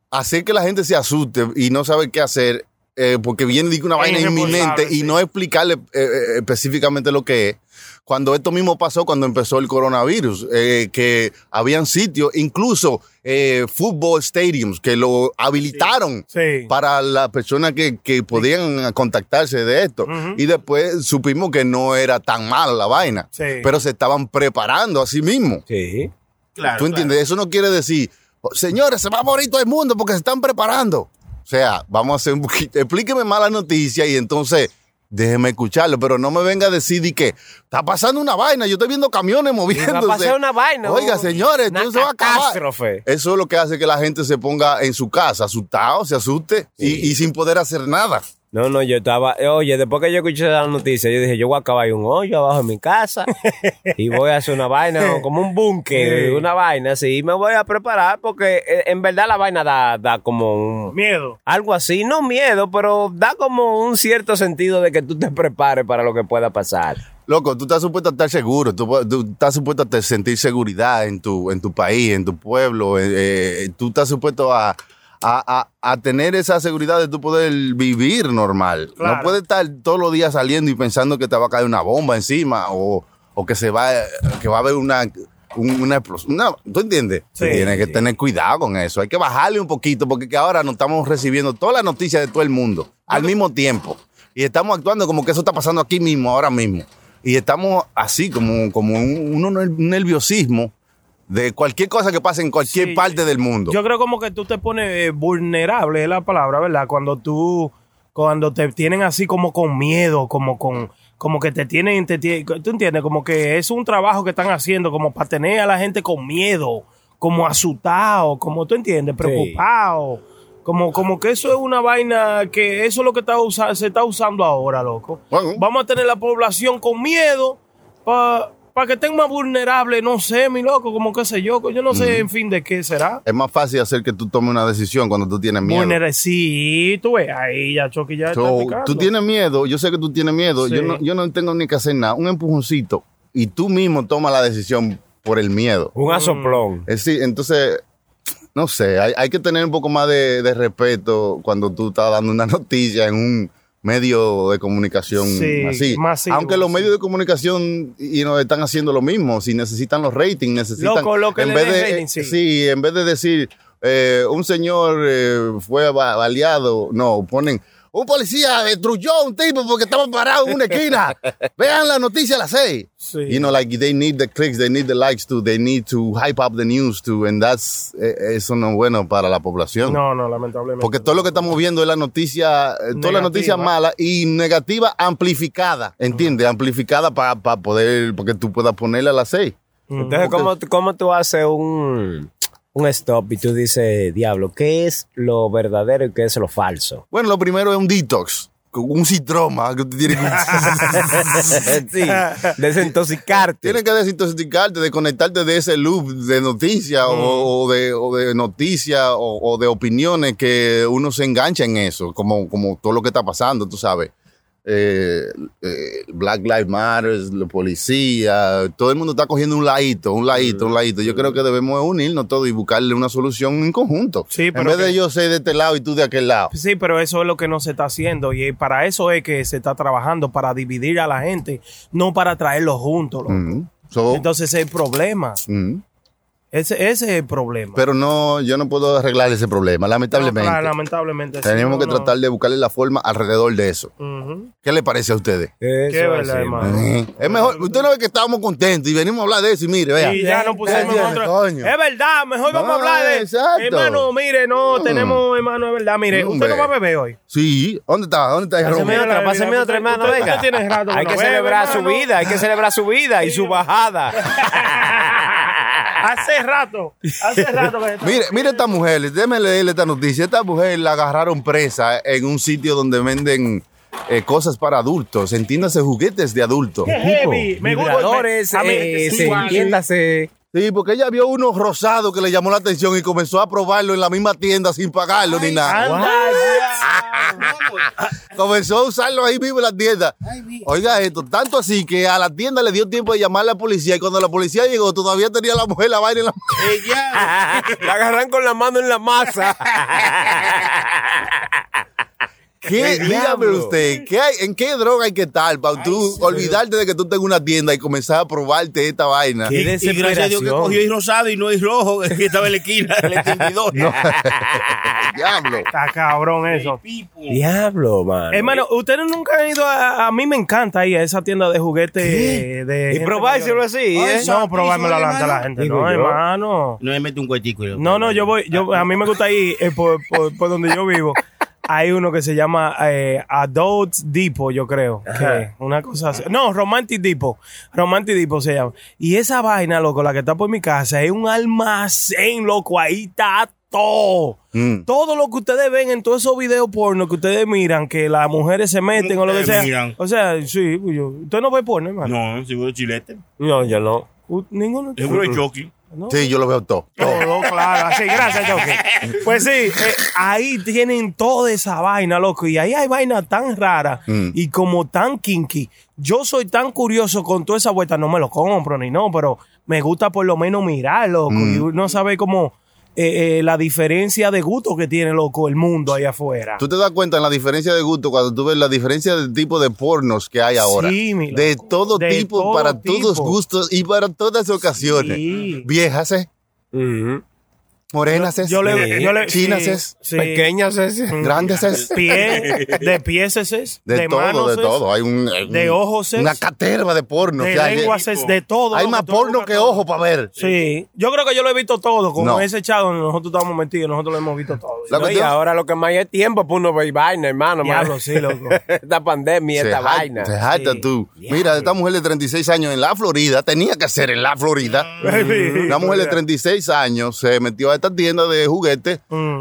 Speaker 4: hacer que la gente se asuste y no sabe qué hacer. eh, porque viene una vaina inminente y
Speaker 5: sí.
Speaker 4: no explicarle eh, eh, específicamente lo que es. Cuando esto mismo pasó cuando empezó el coronavirus, eh, que habían sitios, incluso eh, fútbol stadiums, que lo habilitaron
Speaker 5: Sí.
Speaker 4: para las personas que, que podían contactarse de esto. Y después supimos que no era tan mala la vaina,
Speaker 5: Sí.
Speaker 4: pero se estaban preparando a sí mismos.
Speaker 7: Sí.
Speaker 3: Claro,
Speaker 4: ¿Tú entiendes? Eso no quiere decir, "Oh, señores, se va a morir todo el mundo porque se están preparando. O sea, vamos a hacer un poquito, explíqueme más la noticia y entonces déjeme escucharlo, pero no me venga a decir de que está pasando una vaina, yo estoy viendo camiones moviéndose.
Speaker 7: va a pasar una vaina,
Speaker 4: Oiga, señores,
Speaker 7: una
Speaker 4: esto se va a acabar.
Speaker 7: catástrofe.
Speaker 4: Eso es lo que hace que la gente se ponga en su casa, asustado, se asuste y, y sin poder hacer nada.
Speaker 7: No, no, yo estaba, oye, después que yo escuché la noticia, yo dije, yo voy a acabar un hoyo abajo en mi casa y voy a hacer una vaina, como un búnker, una vaina así, y me voy a preparar porque eh, en verdad la vaina da, da como un...
Speaker 5: Miedo.
Speaker 7: Algo así, no miedo, pero da como un cierto sentido de que tú te prepares para lo que pueda pasar.
Speaker 4: Loco, tú estás supuesto a estar seguro, tú, tú estás supuesto a te- sentir seguridad en tu, en tu país, en tu pueblo, eh, eh, tú estás supuesto a, a, a- a tener esa seguridad de tú poder vivir normal.
Speaker 5: Claro.
Speaker 4: No puedes estar todos los días saliendo y pensando que te va a caer una bomba encima o, o que se va, que va a haber una, un- una explosión. Una- ¿Tú entiendes?
Speaker 5: Sí,
Speaker 4: Tienes que
Speaker 7: sí.
Speaker 4: tener cuidado con eso. Hay que bajarle un poquito porque que ahora nos estamos recibiendo todas las noticias de todo el mundo al mismo tiempo. Y estamos actuando como que eso está pasando aquí mismo, ahora mismo. Y estamos así, como, como un, un nerviosismo de cualquier cosa que pase en cualquier
Speaker 5: Sí,
Speaker 4: parte del mundo.
Speaker 5: Yo creo como que tú te pones eh, vulnerable, es la palabra, ¿verdad? Cuando tú, cuando te tienen así como con miedo, como con, como que te tienen, te tú entiendes, como que es un trabajo que están haciendo como para tener a la gente con miedo, como asustado, como tú entiendes, preocupado. Como, como que eso es una vaina que eso es lo que está usa- se está usando ahora, loco.
Speaker 4: Bueno.
Speaker 5: Vamos a tener la población con miedo para que estén más vulnerables, no sé, mi loco, como qué sé yo, yo no sé en fin de qué será.
Speaker 4: Es más fácil hacer que tú tomes una decisión cuando tú tienes miedo.
Speaker 5: Vulnera- sí, tú ves, ahí ya Chucky ya
Speaker 4: So,
Speaker 5: está
Speaker 4: tú tienes miedo, yo sé que tú tienes miedo,
Speaker 5: Sí.
Speaker 4: yo, no, yo no tengo ni que hacer nada, un empujoncito y tú mismo tomas la decisión por el miedo.
Speaker 7: Un asoplón.
Speaker 4: Es decir, entonces, no sé, hay, hay que tener un poco más de, de respeto cuando tú estás dando una noticia en un medio de comunicación
Speaker 5: Sí,
Speaker 4: así.
Speaker 5: masivo,
Speaker 4: Aunque los
Speaker 5: sí.
Speaker 4: medios de comunicación y no están haciendo lo mismo, si necesitan los ratings, necesitan
Speaker 5: Loco, lo que
Speaker 4: en vez de
Speaker 5: rating, sí.
Speaker 4: en vez de decir eh, un señor eh, fue ba- baleado, no, ponen un policía destruyó a un tipo porque estaba parado en una esquina. Vean la noticia a las seis.
Speaker 5: Sí.
Speaker 4: You know, like they need the clicks, they need the likes too, they need to hype up the news too, and that's eh, eso no es bueno para la población.
Speaker 5: No, no, lamentablemente.
Speaker 4: Porque todo lo que estamos viendo es la noticia, eh, toda la
Speaker 5: Negativa.
Speaker 4: noticia mala y negativa amplificada, ¿entiendes? Amplificada para poder, porque tú puedas ponerla a las seis.
Speaker 7: Entonces, ¿cómo, ¿cómo tú haces un, un stop y tú dices, diablo, ¿qué es lo verdadero y qué es lo falso?
Speaker 4: Bueno, lo primero es un detox, un citroma que tú tienes que...
Speaker 7: sí, desintoxicarte.
Speaker 4: Tienes que desintoxicarte, desconectarte de ese loop de noticias o, o de, o de noticias o, o de opiniones que uno se engancha en eso, como, como todo lo que está pasando, tú sabes. Eh, eh, Black Lives Matter, la policía, todo el mundo está cogiendo un ladito, un ladito, un ladito. Yo creo que debemos unirnos todos y buscarle una solución en conjunto.
Speaker 5: Sí,
Speaker 4: en
Speaker 5: pero
Speaker 4: vez de yo ser de este lado y tú de aquel lado.
Speaker 5: Sí, pero eso es lo que no se está haciendo y para eso es que se está trabajando, para dividir a la gente, no para traerlos juntos.
Speaker 4: Mm. So,
Speaker 5: Entonces es el problema.
Speaker 4: mm.
Speaker 5: Ese, ese es el problema.
Speaker 4: Pero no, yo no puedo arreglar ese problema, lamentablemente.
Speaker 5: No, claro, lamentablemente. sí,
Speaker 4: Tenemos
Speaker 5: no,
Speaker 4: que
Speaker 5: no.
Speaker 4: tratar de buscarle la forma alrededor de eso. ¿Qué le parece a ustedes?
Speaker 5: Qué verdad, hermano.
Speaker 4: Eh, Es mejor, usted no ve que estábamos contentos y venimos a hablar de eso y mire, vea.
Speaker 5: Y ya nos pusimos
Speaker 4: ¿Entiende,
Speaker 5: otro.
Speaker 4: coño?
Speaker 5: Es verdad, mejor vamos a
Speaker 4: No,
Speaker 5: hablar de.
Speaker 4: exacto.
Speaker 5: Hermano, mire, no,
Speaker 4: Mm.
Speaker 5: tenemos, hermano, es verdad. Mire, usted no va a beber hoy.
Speaker 4: Sí, ¿dónde está? ¿Dónde está romo?
Speaker 7: otra, pásame otra, hermano,
Speaker 5: usted-
Speaker 7: venga.
Speaker 5: usted tiene rato que
Speaker 7: Hay
Speaker 5: no
Speaker 7: que celebrar su vida, hay que celebrar su vida y su bajada.
Speaker 5: hace rato, hace rato que.
Speaker 4: Mire, mire esta mujer, déjeme leerle esta noticia. Esta mujer la agarraron presa en un sitio donde venden eh, cosas para adultos. Entiéndase, juguetes de adultos.
Speaker 5: Qué heavy. Me gusta.
Speaker 7: Vibradores,
Speaker 5: A mí-
Speaker 7: eh,
Speaker 5: sí,
Speaker 7: se-
Speaker 5: sí.
Speaker 7: entiéndase.
Speaker 4: Sí, porque ella vio uno rosado que le llamó la atención y comenzó a probarlo en la misma tienda sin pagarlo ni nada.
Speaker 5: Anda,
Speaker 4: Comenzó a usarlo ahí mismo en la tienda. Oiga esto, tanto así que a la tienda le dio tiempo de llamar a la policía y cuando la policía llegó todavía tenía la mujer la vaina en la
Speaker 7: La agarran con la mano en la masa.
Speaker 4: ¿Qué?
Speaker 7: El
Speaker 4: Dígame usted, ¿qué hay, ¿en qué droga hay que estar para tú olvidarte de que tú tengas una tienda y comenzar a probarte esta vaina?
Speaker 7: Qué
Speaker 3: Y, y gracias a Dios que cogió y rosado y no es rojo, que estaba en la esquina del extinguidor.
Speaker 4: Diablo.
Speaker 5: Está cabrón eso.
Speaker 7: Diablo, man.
Speaker 5: Hermano, ustedes nunca han ido a, a mí me encanta ir a esa tienda de juguetes de
Speaker 7: Y probárselo así, ¿eh?
Speaker 5: No, probármelo delante de la gente,
Speaker 7: Digo
Speaker 5: no,
Speaker 7: yo.
Speaker 5: hermano.
Speaker 3: No me mete un cuetico.
Speaker 5: No, no, yo voy, yo, a mí me gusta ir eh, por, por, por donde yo vivo. Hay uno que se llama eh, Adult Depot, yo creo. Que una cosa así. No, Romantic Depot. Romantic Depot se llama. Y esa vaina, loco, la que está por mi casa, es un almacén, loco. Ahí está todo.
Speaker 4: Mm.
Speaker 5: Todo lo que ustedes ven en todos esos videos porno que ustedes miran, que las mujeres se meten o lo que sea.
Speaker 3: miran.
Speaker 5: O sea, sí, pues yo, usted no ve porno, hermano.
Speaker 3: No, seguro chilete.
Speaker 7: No, yo no.
Speaker 5: Ninguno.
Speaker 3: Seguro es Chucky.
Speaker 5: No.
Speaker 4: Sí, yo lo veo todo.
Speaker 5: Todo, claro. Así, gracias, Jockey. Pues sí, eh, ahí tienen toda esa vaina, loco. Y ahí hay vaina tan rara
Speaker 4: Mm.
Speaker 5: y como tan kinky. Yo soy tan curioso con toda esa vuelta. No me lo compro ni no, pero me gusta por lo menos mirar, loco.
Speaker 4: Mm.
Speaker 5: Y uno sabe como eh, eh, la diferencia de gusto que tiene, loco, el mundo ahí afuera.
Speaker 4: Tú te das cuenta en la diferencia de gusto cuando tú ves la diferencia del tipo de pornos que hay ahora.
Speaker 5: Sí, mi
Speaker 4: de
Speaker 5: loco.
Speaker 4: todo
Speaker 5: De
Speaker 4: tipo,
Speaker 5: todo
Speaker 4: para todos
Speaker 5: tipo.
Speaker 4: gustos y para todas ocasiones.
Speaker 5: Sí.
Speaker 4: Viejas, ¿eh?
Speaker 7: Ujú.
Speaker 4: Morenas, ¿eh?
Speaker 5: Yo le, yo le-
Speaker 4: Chinas,
Speaker 5: sí,
Speaker 4: ¿es?
Speaker 5: sí.
Speaker 7: Pequeñas ese.
Speaker 4: Grandes, ¿es?
Speaker 5: Pie, de pies es,
Speaker 4: De, todo,
Speaker 5: manos
Speaker 4: de
Speaker 5: es,
Speaker 4: todo. Hay un,
Speaker 5: de ojos es,
Speaker 4: una caterva de porno.
Speaker 5: de
Speaker 4: que hay.
Speaker 5: lenguas es, de todo.
Speaker 4: Hay más porno que
Speaker 5: todo.
Speaker 4: ojo para ver.
Speaker 5: Sí, yo creo que yo lo he visto todo, como
Speaker 4: No.
Speaker 5: ese echado donde nosotros estamos metidos, nosotros lo hemos visto todo.
Speaker 7: No, y ahora lo que más hay es tiempo para uno ver vaina, hermano.
Speaker 5: Diablo, sí, loco.
Speaker 7: esta pandemia,
Speaker 4: Se
Speaker 7: esta vaina.
Speaker 4: Se jacta
Speaker 5: Sí.
Speaker 4: tú. Mira, esta mujer de 36 años en la Florida, tenía que ser en la Florida. Una mujer de 36 años se metió a esta tienda de juguetes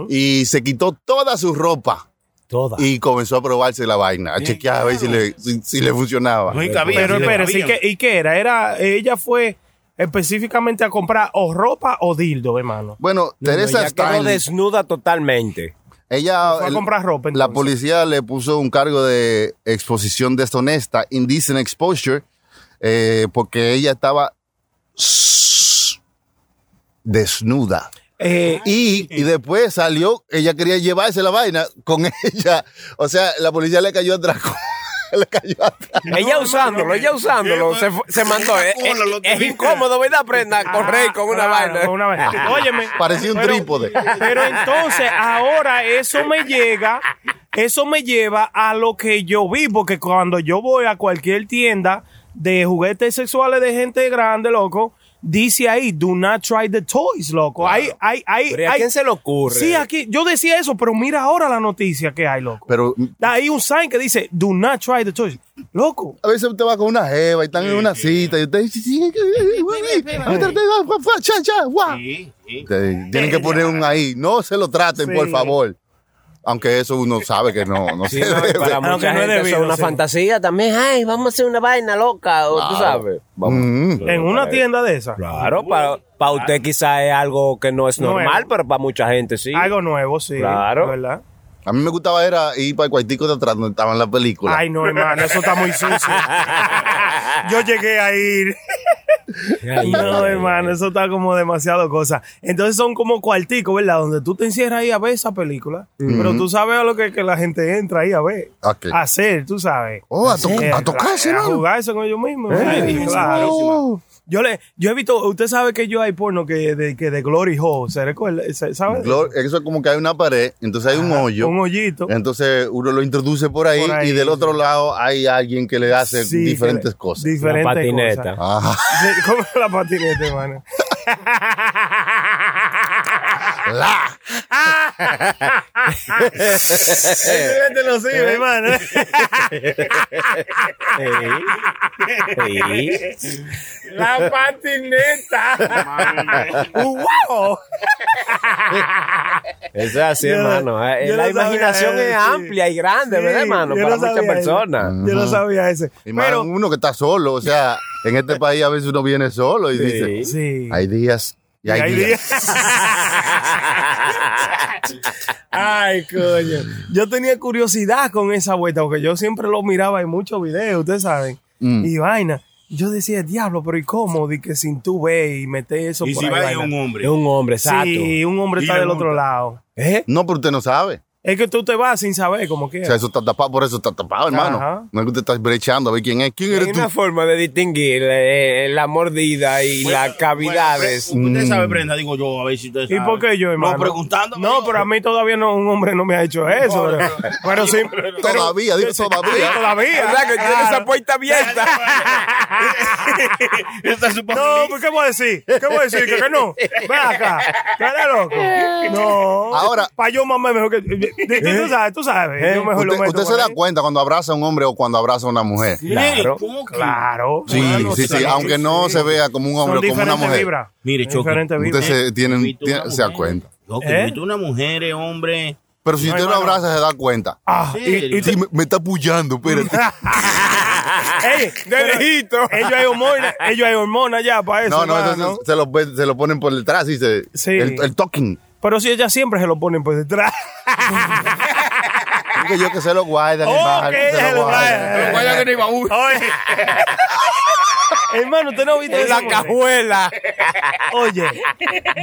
Speaker 4: y se quitó toda su ropa
Speaker 7: Toda.
Speaker 4: y comenzó a probarse la vaina, a chequear a ver si le, si, si le funcionaba.
Speaker 3: No cabida,
Speaker 5: Pero ¿y qué, ¿y qué era? era? Ella fue específicamente a comprar o ropa o dildo, hermano.
Speaker 4: Bueno,
Speaker 7: No, no,
Speaker 4: Teresa
Speaker 7: quedó
Speaker 4: Stein,
Speaker 7: desnuda totalmente.
Speaker 4: ella,
Speaker 5: Fue a
Speaker 4: el-
Speaker 5: comprar ropa,
Speaker 4: la policía le puso un cargo de exposición deshonesta, indecent exposure, eh, porque ella estaba desnuda.
Speaker 5: Eh,
Speaker 4: Y, y después salió, ella quería llevarse la vaina con ella. O sea, la policía le cayó atrás. le cayó atrás.
Speaker 7: ella usándolo, ella usándolo, se, se mandó. Es, es- es incómodo, ¿verdad, Prenda? Correr con una
Speaker 5: claro,
Speaker 7: vaina.
Speaker 5: con una vaina. Óyeme.
Speaker 4: Parecía un
Speaker 5: pero-
Speaker 4: trípode.
Speaker 5: Pero entonces, ahora eso me llega, eso me lleva a lo que yo vi, porque cuando yo voy a cualquier tienda de juguetes sexuales de gente grande, loco, dice ahí, do not try the toys, loco. Hay, hay, hay,
Speaker 7: Pero ¿y a quién se le ocurre?
Speaker 5: Sí, aquí, yo decía eso, pero mira ahora la noticia que hay, loco.
Speaker 4: Pero
Speaker 5: Hay un sign que dice, do not try the toys. Loco.
Speaker 4: a veces usted va con una jeva y están en una cita y usted dice, sí.
Speaker 3: Sí, sí.
Speaker 4: Tienen que poner un ahí. No se lo traten,
Speaker 5: Sí.
Speaker 4: por favor. Aunque eso uno sabe que no, no
Speaker 7: Sí,
Speaker 4: se
Speaker 7: no,
Speaker 4: debe.
Speaker 7: para mucha
Speaker 5: no es
Speaker 7: gente
Speaker 5: debido,
Speaker 7: es una
Speaker 5: sí.
Speaker 7: fantasía también. Ay, vamos a hacer una vaina loca, o tú sabes. Vamos.
Speaker 4: Mm.
Speaker 5: En una tienda de esas.
Speaker 7: Claro, para, para usted quizá es algo que no es
Speaker 5: Nuevo.
Speaker 7: normal, pero para mucha gente sí.
Speaker 5: Algo nuevo, sí.
Speaker 7: Claro.
Speaker 5: ¿Verdad?
Speaker 4: A mí me gustaba era ir para el cuartico de atrás donde estaban las películas.
Speaker 5: Ay, no, hermano, eso está muy sucio. Yo llegué a ir. No, hermano, eso está como demasiado cosa. Entonces son como cuarticos, ¿verdad? Donde tú te encierras ahí a ver esa película. Pero tú sabes a lo que, que la gente entra ahí a ver. A hacer, tú sabes.
Speaker 4: Oh, a, to-
Speaker 5: Eh,
Speaker 4: a tocarse,
Speaker 5: A
Speaker 4: ¿no?
Speaker 5: jugarse con ellos mismos.
Speaker 4: Eh,
Speaker 5: claro.
Speaker 4: oh.
Speaker 5: Yo le, yo he visto, usted sabe que yo hay porno que de, que de Glory Hole, ¿se recuerda? ¿Se- ¿Sabe?
Speaker 4: Glor- Eso es como que hay una pared, entonces hay un
Speaker 5: Ajá,
Speaker 4: hoyo.
Speaker 5: Un hoyito.
Speaker 4: Entonces uno lo introduce por ahí,
Speaker 5: Por ahí,
Speaker 4: y del
Speaker 5: sí.
Speaker 4: otro lado hay alguien que le hace
Speaker 5: Sí,
Speaker 4: diferentes cosas.
Speaker 5: Diferentes
Speaker 7: La patineta.
Speaker 5: cosas.
Speaker 4: Ajá.
Speaker 5: ¿Cómo es la patineta, hermano?
Speaker 4: La.
Speaker 5: Excelente lo sirve, hermano.
Speaker 7: Sí. Sí.
Speaker 5: La patineta. ¡Wow!
Speaker 7: Eso es así,
Speaker 5: Yo no-
Speaker 7: hermano. Eh, La imaginación es amplia y grande,
Speaker 5: Sí,
Speaker 7: ¿verdad, hermano? Para
Speaker 5: no
Speaker 7: muchas personas.
Speaker 5: Yo no sabía ese.
Speaker 4: Y más
Speaker 5: Pero,
Speaker 4: uno que está solo, o sea, en este país a veces uno viene solo y
Speaker 7: Sí.
Speaker 4: dice,
Speaker 5: sí.
Speaker 4: hay días y hay,
Speaker 5: Y hay
Speaker 4: días.
Speaker 5: días. Ay, coño. Yo tenía curiosidad con esa vuelta, porque yo siempre lo miraba en muchos videos, ustedes saben.
Speaker 4: Mm.
Speaker 5: Y vaina. Yo decía, diablo, pero ¿y cómo? Di que sin tú ve y meter eso
Speaker 3: Y
Speaker 5: por
Speaker 3: si
Speaker 5: ahí,
Speaker 3: va
Speaker 5: vaina.
Speaker 3: un hombre.
Speaker 7: Es un hombre, exacto.
Speaker 5: Sí, un hombre
Speaker 3: Y
Speaker 5: está del otro lado.
Speaker 7: ¿Eh?
Speaker 4: No, pero usted no sabe.
Speaker 5: Es que tú te vas sin saber, como
Speaker 4: O
Speaker 5: quieras.
Speaker 4: sea, eso está tapado, por eso está tapado, hermano.
Speaker 5: Ajá.
Speaker 4: No es que usted está brechando a ver quién es. ¿Quién
Speaker 7: Hay
Speaker 4: eres tú?
Speaker 7: una forma de distinguir eh, la mordida y las cavidades.
Speaker 3: Bueno, usted sabe, Brenda, digo yo, a ver si usted
Speaker 5: ¿Y
Speaker 3: sabe.
Speaker 5: por qué yo, hermano?
Speaker 3: No, preguntando.
Speaker 5: No, pero a mí todavía no, un hombre no me ha hecho eso.
Speaker 3: No,
Speaker 5: pero, sí. pero-
Speaker 4: Todavía, digo todavía.
Speaker 5: todavía.
Speaker 7: O sea, que tiene esa puerta abierta.
Speaker 5: No, pues, ¿qué voy a decir? ¿Qué voy a decir? ¿Que, que no? Ven acá. ¿Tú eres loco? No.
Speaker 4: Ahora-
Speaker 5: Para yo mamá mejor que... Tú sabes, tú sabes. Yo mejor lo
Speaker 4: Usted,
Speaker 5: meto
Speaker 4: usted se da
Speaker 5: ahí.
Speaker 4: cuenta cuando abraza a un hombre o cuando abraza a una mujer.
Speaker 7: Claro.
Speaker 3: ¿Cómo que?
Speaker 5: Claro.
Speaker 4: Sí,
Speaker 5: Claro,
Speaker 4: sí, sí.
Speaker 5: sí,
Speaker 4: Aunque no
Speaker 5: sí.
Speaker 4: se vea como un hombre o como una mujer.
Speaker 3: Mire,
Speaker 5: Diferentes
Speaker 4: Usted se, tienen- tiene- se da cuenta.
Speaker 3: Que
Speaker 5: ¿Eh?
Speaker 3: una mujer, eh, hombre.
Speaker 4: Pero si
Speaker 5: No,
Speaker 4: usted lo abraza, se da cuenta.
Speaker 5: Ah,
Speaker 3: Sí,
Speaker 5: y, y
Speaker 4: Sí, me, me está apoyando, espérate.
Speaker 5: Ey, pero Ellos hay hormonas, ellos hay hormonas ya para eso.
Speaker 4: No, no, eso
Speaker 5: hermano.
Speaker 4: se, se lo, se lo ponen por detrás y se,
Speaker 5: Sí.
Speaker 4: el, el talking.
Speaker 5: Pero si ellas siempre se lo ponen por detrás.
Speaker 4: Digo yo que se lo guardan,
Speaker 5: Oh,
Speaker 4: hermano,
Speaker 5: que
Speaker 4: se
Speaker 5: se
Speaker 4: lo
Speaker 5: lo
Speaker 4: guardan.
Speaker 5: guardan.
Speaker 3: Vaya que no iba uno.
Speaker 5: Hermano, usted no ha visto
Speaker 7: En
Speaker 5: esa
Speaker 7: la
Speaker 5: mujer?
Speaker 7: cajuela.
Speaker 5: Oye,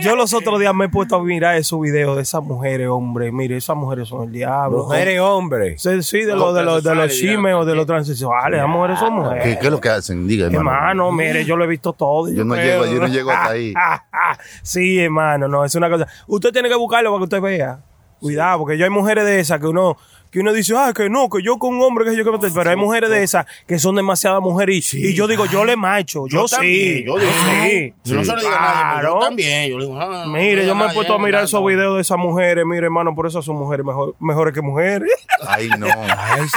Speaker 5: yo los otros días me he puesto a mirar esos videos de esas mujeres, hombre. Mire, esas mujeres son el diablo.
Speaker 7: Mujeres, hombres.
Speaker 5: Sí, sí, de los de los de los chismes o de los transexuales. Las mujeres son mujeres.
Speaker 4: ¿Qué, qué es lo que hacen? Diga, hermano.
Speaker 5: Hermano, mire, yo lo he visto todo.
Speaker 4: Yo no
Speaker 5: creo-
Speaker 4: llego- yo no llego hasta ahí.
Speaker 5: sí, hermano, no, es una cosa. Usted tiene que buscarlo para que usted vea. Cuidado, porque yo hay mujeres de esas que uno que uno dice, ah, que no, que yo con un hombre, que yo que me- pero hay mujeres de esas que son demasiadas mujeres y, y yo digo, yo le macho, yo, sí,
Speaker 3: también, yo digo,
Speaker 5: sí.
Speaker 3: Yo no se lo digo a nadie, pero yo
Speaker 5: Claro.
Speaker 3: también. Yo le digo, ah, no
Speaker 5: Mire, yo me he puesto a mirar esos videos de esas mujeres, mire, hermano, por eso son mujeres mejor, mejores que mujeres.
Speaker 4: Ay, no.
Speaker 7: Ay.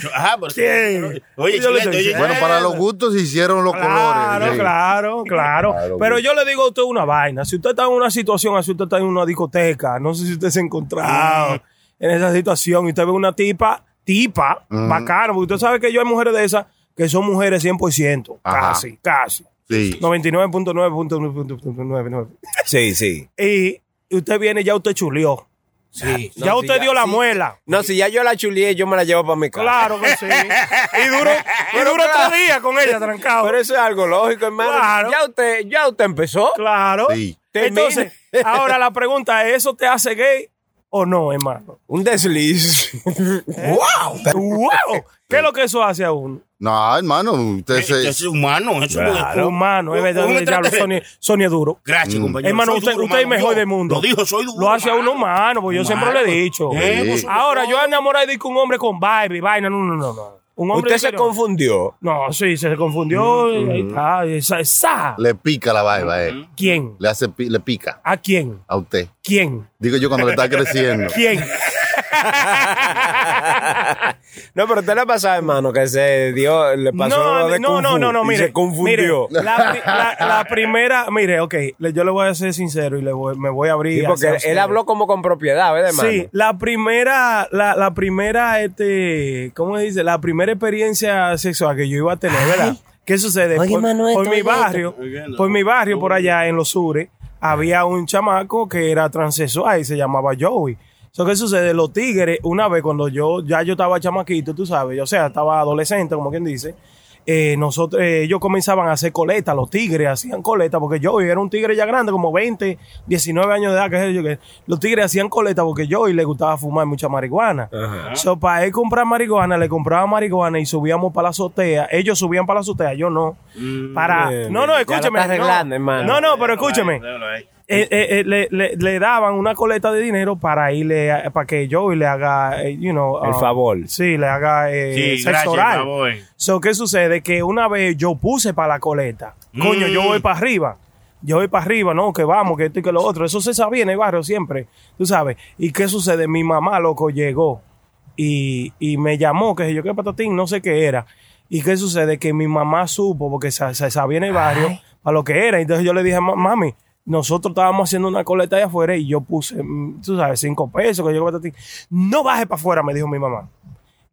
Speaker 3: Chu- Ajá, pero
Speaker 5: ¿Quién?
Speaker 3: Oye,
Speaker 5: Yo le
Speaker 3: chilete, oye,
Speaker 4: Bueno, para los gustos se hicieron los
Speaker 5: Claro,
Speaker 4: colores. sí.
Speaker 5: claro, claro.
Speaker 4: Claro,
Speaker 5: Pero yo le digo a usted una vaina. Si usted está en una situación así, usted está en una discoteca, no sé si usted se ha encontrado en esa situación y usted ve una tipa, tipa, bacana, porque usted sabe que yo hay mujeres de esas que son mujeres 100%,
Speaker 4: Ajá.
Speaker 5: casi, casi.
Speaker 4: Sí.
Speaker 5: 99.9.99.
Speaker 7: Sí, sí.
Speaker 5: Y usted viene, ya usted chuleó.
Speaker 3: Sí.
Speaker 5: ya
Speaker 7: No,
Speaker 5: usted dio
Speaker 7: ya-
Speaker 5: la
Speaker 7: sí.
Speaker 5: muela.
Speaker 7: No, si ya yo la chulié, yo me la llevo para mi casa.
Speaker 5: Claro que sí. Y duró, y
Speaker 7: Pero
Speaker 5: duró
Speaker 7: claro.
Speaker 5: tres días con ella trancado.
Speaker 7: Pero eso es algo lógico, hermano.
Speaker 5: Claro.
Speaker 7: Ya usted, ya usted empezó.
Speaker 5: Claro.
Speaker 4: Sí.
Speaker 5: Entonces, ahora la pregunta es, ¿eso te hace gay o no, hermano?
Speaker 7: Un desliz.
Speaker 5: ¡Wow! ¡Wow! ¿Qué es lo que eso hace a uno?
Speaker 4: No, hermano, usted
Speaker 3: Eso
Speaker 4: se...
Speaker 3: es humano. Eso
Speaker 7: Claro.
Speaker 5: Humano, es verdad,
Speaker 3: Un
Speaker 5: el diablo, Sonia es duro.
Speaker 3: Gracias, compañero.
Speaker 5: Hermano,
Speaker 3: Soy
Speaker 5: usted,
Speaker 3: duro,
Speaker 5: usted es mejor
Speaker 3: Yo
Speaker 5: del mundo.
Speaker 3: Lo dijo, soy duro.
Speaker 5: Lo hace a uno humano, porque yo siempre le he
Speaker 3: Humano.
Speaker 5: dicho.
Speaker 3: Eh,
Speaker 4: Sí.
Speaker 5: Ahora, yo enamorado de un hombre con Barbie, vaina, no, no, no, no. Un hombre
Speaker 7: Usted se confundió.
Speaker 5: No, sí, se confundió. Ahí está, esa, esa.
Speaker 4: Le pica la barba, eh.
Speaker 5: ¿Quién?
Speaker 4: Le hace, pi- le pica
Speaker 5: ¿A quién?
Speaker 4: a usted.
Speaker 5: ¿Quién?
Speaker 4: Digo yo cuando le está creciendo.
Speaker 5: ¿Quién?
Speaker 7: no, pero usted le pasaba, hermano, que se dio, le pasó
Speaker 5: no,
Speaker 7: lo de
Speaker 5: no,
Speaker 7: Kung
Speaker 5: no,
Speaker 7: Fu
Speaker 5: no, no,
Speaker 7: y
Speaker 5: mire.
Speaker 7: se confundió.
Speaker 5: mire, la, pri- la- la primera, mire, ok, yo le voy a ser sincero y le voy- me voy a abrir.
Speaker 7: Sí, porque él, habló como con propiedad, ¿verdad, hermano?
Speaker 5: Sí, la primera, la, la primera, este, ¿cómo se dice? La primera experiencia sexual que yo iba a tener, ¿verdad? ¿Qué sucede?
Speaker 7: Oye,
Speaker 5: por,
Speaker 7: Manuel,
Speaker 5: por mi barrio, por mi barrio por allá en los sures, había un chamaco que era transexual y se llamaba Joey. So, ¿Qué sucede? Los tigres, una vez cuando yo, ya yo estaba chamaquito, tú sabes, o sea, estaba adolescente, como quien dice, eh, nosotros, eh, ellos comenzaban a hacer coleta, los tigres hacían coleta, porque yo era un tigre ya grande, como 20, 19 años de edad, que sé yo, que los tigres hacían coleta porque yo y le gustaba fumar mucha marihuana. So, para él comprar marihuana, le compraba marihuana y subíamos para la azotea. Ellos subían para la azotea, yo no. para,
Speaker 7: bien,
Speaker 5: no, no, escúcheme.
Speaker 7: arreglando,
Speaker 5: no,
Speaker 7: hermano.
Speaker 5: no, no, pero escúcheme. Eh, eh, le, le- le daban una coleta de dinero para irle a- para que Joey le haga, eh, you know,
Speaker 7: El
Speaker 5: uh,
Speaker 7: favor.
Speaker 5: Sí, le haga eh,
Speaker 3: Sí,
Speaker 5: sexo
Speaker 3: gracias,
Speaker 5: oral. So, ¿qué sucede? Que una vez yo puse para la coleta. Coño, yo
Speaker 3: Mm.
Speaker 5: voy para arriba. Yo voy para arriba, no, que vamos, que esto y que lo otro. Eso se sabía en el barrio siempre, tú sabes. ¿Y qué sucede? Mi mamá, loco, llegó y, y me llamó, que yo qué patatín, no sé qué era. ¿Y qué sucede? Que mi mamá supo, porque se, se sabía en el barrio, a lo que era. Entonces yo le dije, "Ma- mami, nosotros estábamos haciendo una coleta allá afuera y yo puse, mm, tú sabes, cinco pesos, que yo. No baje para afuera, me dijo mi mamá.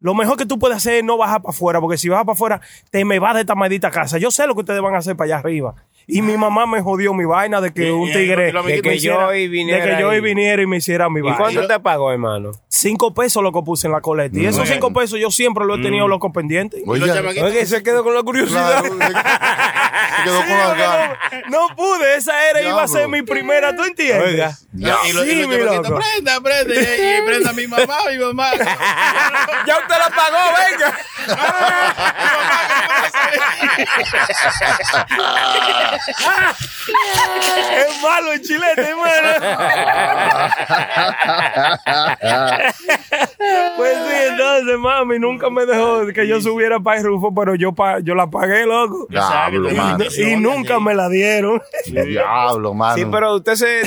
Speaker 5: Lo mejor que tú puedes hacer es no bajar para afuera, porque si bajas para afuera, te me vas de esta maldita casa. Yo sé lo que ustedes van a hacer para allá arriba. Y mi mamá me jodió mi vaina de que
Speaker 3: Y-
Speaker 5: un
Speaker 3: y-
Speaker 5: tigre.
Speaker 3: y lo
Speaker 5: de
Speaker 7: que
Speaker 5: hiciera-
Speaker 7: yo y viniera.
Speaker 5: de que yo y
Speaker 7: ahí.
Speaker 5: viniera y me hiciera mi
Speaker 7: ¿Y
Speaker 5: vaina.
Speaker 7: cuánto te pagó, hermano?
Speaker 5: Cinco pesos lo que puse en la coleta. Y esos
Speaker 3: Bueno.
Speaker 5: cinco pesos yo siempre lo he tenido loco pendiente.
Speaker 4: Oye,
Speaker 7: Oye, se quedó con la curiosidad.
Speaker 4: claro, se quedó con ganas.
Speaker 5: no, no pude, esa era, iba a ser mi primera, ¿tú entiendes?
Speaker 7: Oiga.
Speaker 3: Ya, y los, y
Speaker 5: Sí,
Speaker 3: los
Speaker 5: mi
Speaker 3: chamaquitos,
Speaker 5: loco.
Speaker 3: prenda, prenda, y, y prenda a mi mamá, mi mamá.
Speaker 7: ya usted la pagó, venga.
Speaker 5: Es malo el chilete, hermano. pues sí, entonces, mami, nunca me dejó que yo subiera para el rufo, pero yo, pa- yo la pagué, loco.
Speaker 4: Diablo, mano.
Speaker 5: Y nunca me la dieron.
Speaker 4: Diablo, mano.
Speaker 7: Sí, pero usted se,